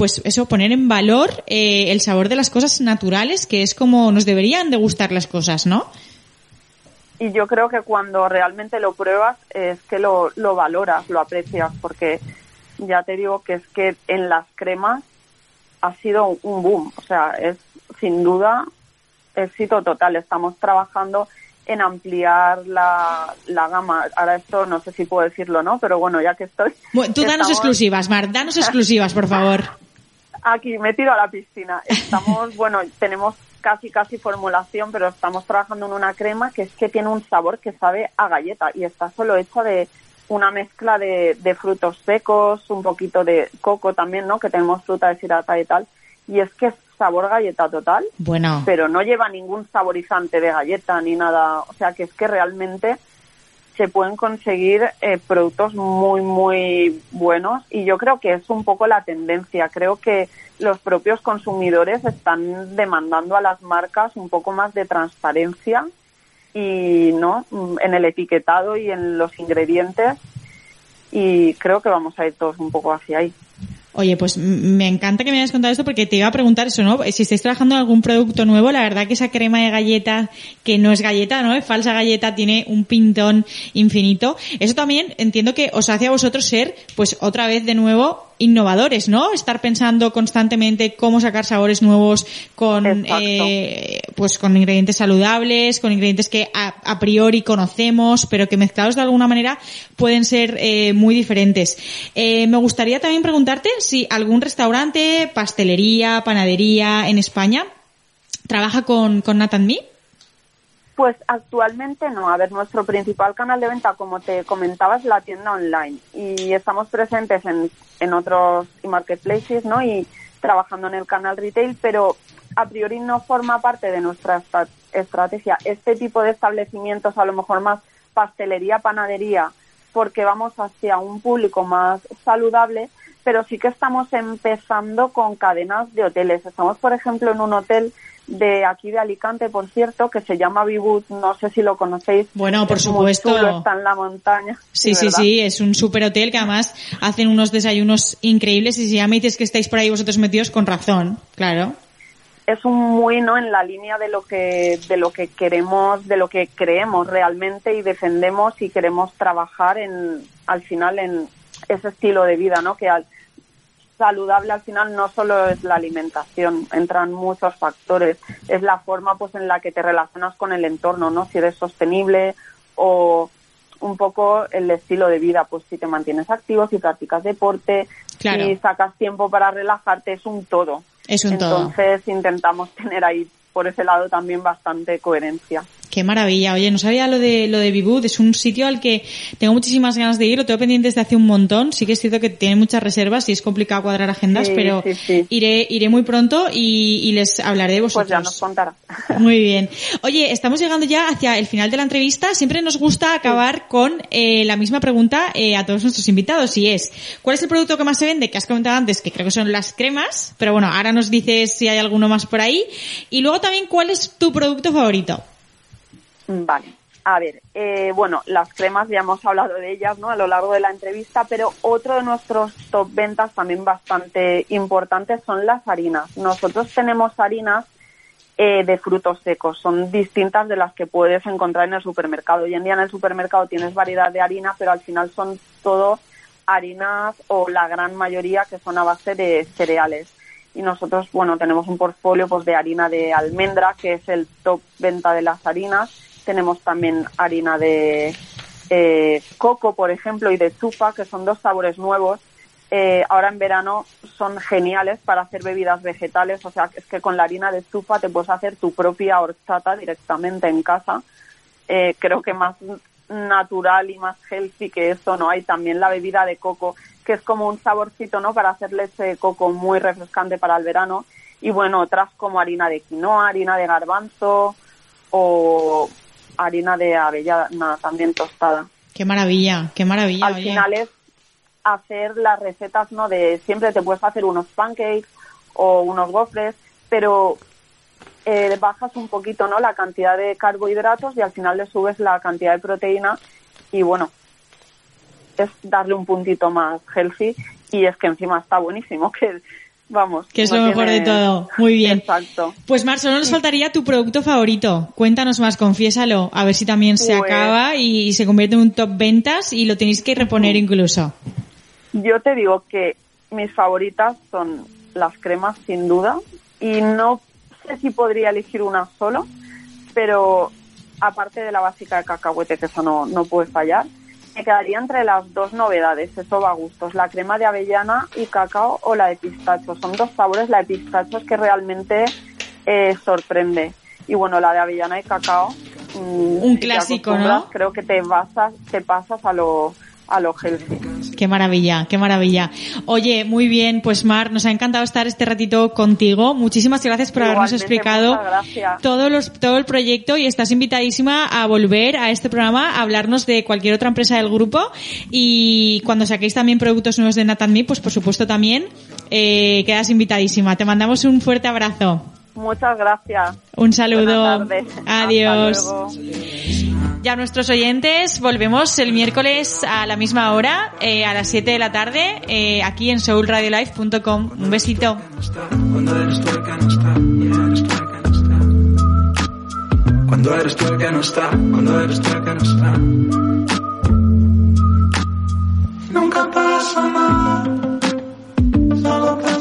pues eso, poner en valor eh, el sabor de las cosas naturales, que es como nos deberían de gustar las cosas, ¿no? y yo creo que cuando realmente lo pruebas es que lo, lo valoras, lo aprecias, porque ya te digo que es que en las cremas ha sido un boom, o sea, es sin duda éxito total. Estamos trabajando en ampliar la, la gama. Ahora esto no sé si puedo decirlo, ¿no? Pero bueno, ya que estoy... Bueno, tú danos estamos- exclusivas, Mar, danos exclusivas, por favor. Aquí me tiro a la piscina. Estamos, bueno, tenemos casi casi formulación, pero estamos trabajando en una crema que es que tiene un sabor que sabe a galleta y está solo hecha de una mezcla de, de frutos secos, un poquito de coco también, ¿no? Que tenemos fruta deshidratada y tal. Y es que es sabor galleta total, Bueno, pero no lleva ningún saborizante de galleta ni nada. O sea que es que realmente se pueden conseguir eh, productos muy, muy buenos y yo creo que es un poco la tendencia. Creo que los propios consumidores están demandando a las marcas un poco más de transparencia y no en el etiquetado y en los ingredientes y creo que vamos a ir todos un poco hacia ahí. Oye, pues me encanta que me hayas contado esto porque te iba a preguntar eso, ¿no? Si estáis trabajando en algún producto nuevo, la verdad que esa crema de galleta, que no es galleta, ¿no? Es falsa galleta, tiene un pintón infinito. Eso también entiendo que os hace a vosotros ser, pues otra vez de nuevo, innovadores, ¿no? Estar pensando constantemente cómo sacar sabores nuevos con, eh, pues con ingredientes saludables, con ingredientes que a, a priori conocemos, pero que mezclados de alguna manera pueden ser eh, muy diferentes. Eh, me gustaría también preguntarte si algún restaurante, pastelería, panadería en España trabaja con, con Nathan Me. Pues actualmente no. A ver, nuestro principal canal de venta, como te comentaba, es la tienda online y estamos presentes en, en otros marketplaces, ¿no? Y trabajando en el canal retail, pero a priori no forma parte de nuestra estrategia. Este tipo de establecimientos, a lo mejor más pastelería, panadería, porque vamos hacia un público más saludable, pero sí que estamos empezando con cadenas de hoteles. Estamos, por ejemplo, en un hotel de aquí de Alicante, por cierto, que se llama Vivut, no sé si lo conocéis. Bueno, por Es supuesto. chulo, está en la montaña. Sí, sí, ¿verdad? sí, es un super hotel que además hacen unos desayunos increíbles y si ya me dices que estáis por ahí vosotros metidos con razón, claro. Es un muy no en la línea de lo que de lo que queremos de lo que creemos realmente y defendemos y queremos trabajar en al final en ese estilo de vida no que al, saludable al final no solo es la alimentación entran muchos factores es la forma pues en la que te relacionas con el entorno no si eres sostenible o un poco el estilo de vida pues si te mantienes activo si practicas deporte Claro. si sacas tiempo para relajarte es un todo Entonces intentamos tener ahí por ese lado también bastante coherencia. Qué maravilla. Oye, no sabía lo de lo de Bibud. Es un sitio al que tengo muchísimas ganas de ir. Lo tengo pendiente desde hace un montón. Sí que es cierto que tiene muchas reservas y es complicado cuadrar agendas, Sí, pero sí, sí. iré iré muy pronto y, y les hablaré de Pues vosotros. ya nos contará. Muy bien. Oye, estamos llegando ya hacia el final de la entrevista. Siempre nos gusta acabar con eh, la misma pregunta eh, a todos nuestros invitados y es, ¿cuál es el producto que más se vende? Que has comentado antes, que creo que son las cremas, pero bueno, ahora nos dices si hay alguno más por ahí. Y luego también, ¿cuál es tu producto favorito? Vale. A ver, eh, bueno, las cremas ya hemos hablado de ellas ¿no? a lo largo de la entrevista, pero otro de nuestros top ventas también bastante importantes son las harinas. Nosotros tenemos harinas eh, de frutos secos, son distintas de las que puedes encontrar en el supermercado. Hoy en día en el supermercado tienes variedad de harina, pero al final son todo harinas o la gran mayoría que son a base de cereales. Y nosotros, bueno, tenemos un portfolio pues de harina de almendra, que es el top venta de las harinas. Tenemos también harina de eh, coco, por ejemplo, y de chufa, que son dos sabores nuevos. Eh, ahora en verano son geniales para hacer bebidas vegetales, o sea, es que con la harina de chufa te puedes hacer tu propia horchata directamente en casa. Eh, creo que más natural y más healthy que eso, ¿no? Hay también la bebida de coco, que es como un saborcito, ¿no? Para hacer leche de coco muy refrescante para el verano. Y bueno, otras como harina de quinoa, harina de garbanzo o harina de avellana también tostada. Qué maravilla, qué maravilla. Al oye. final es hacer las recetas, ¿no? De siempre te puedes hacer unos pancakes o unos gofres, pero eh, bajas un poquito, ¿no? La cantidad de carbohidratos y al final le subes la cantidad de proteína y bueno, es darle un puntito más healthy y es que encima está buenísimo, que vamos. Que es no lo mejor tiene- de todo. Muy bien. Exacto. Pues Mar, solo nos faltaría tu producto favorito. Cuéntanos más, confiésalo. A ver si también se Pues- acaba y se convierte en un top ventas y lo tenéis que reponer incluso. Yo te digo que mis favoritas son las cremas sin duda y no sé si podría elegir una solo, pero aparte de la básica de cacahuete, que eso no, no puede fallar, me quedaría entre las dos novedades, eso va a gustos, la crema de avellana y cacao o la de pistacho. Son dos sabores, la de pistacho es que realmente eh, sorprende. Y bueno, la de avellana y cacao. mm, Un si clásico, ¿no? Creo que te, basas, te pasas a lo, a lo healthy. Qué maravilla, qué maravilla. Oye, muy bien, pues Mar, nos ha encantado estar este ratito contigo. Muchísimas gracias por habernos explicado todo, los, todo el proyecto y estás invitadísima a volver a este programa a hablarnos de cualquier otra empresa del grupo y cuando saquéis también productos nuevos de Nathan Me, pues por supuesto también eh, quedas invitadísima. Te mandamos un fuerte abrazo. Muchas gracias. Un saludo. Adiós. Ya nuestros oyentes, volvemos el miércoles a la misma hora, eh, a las 7 de la tarde, eh, aquí en soulradiolife.com. Un besito. Cuando eres tú el que no está, cuando eres tú el que no está. Nunca pasa nada, solo pasa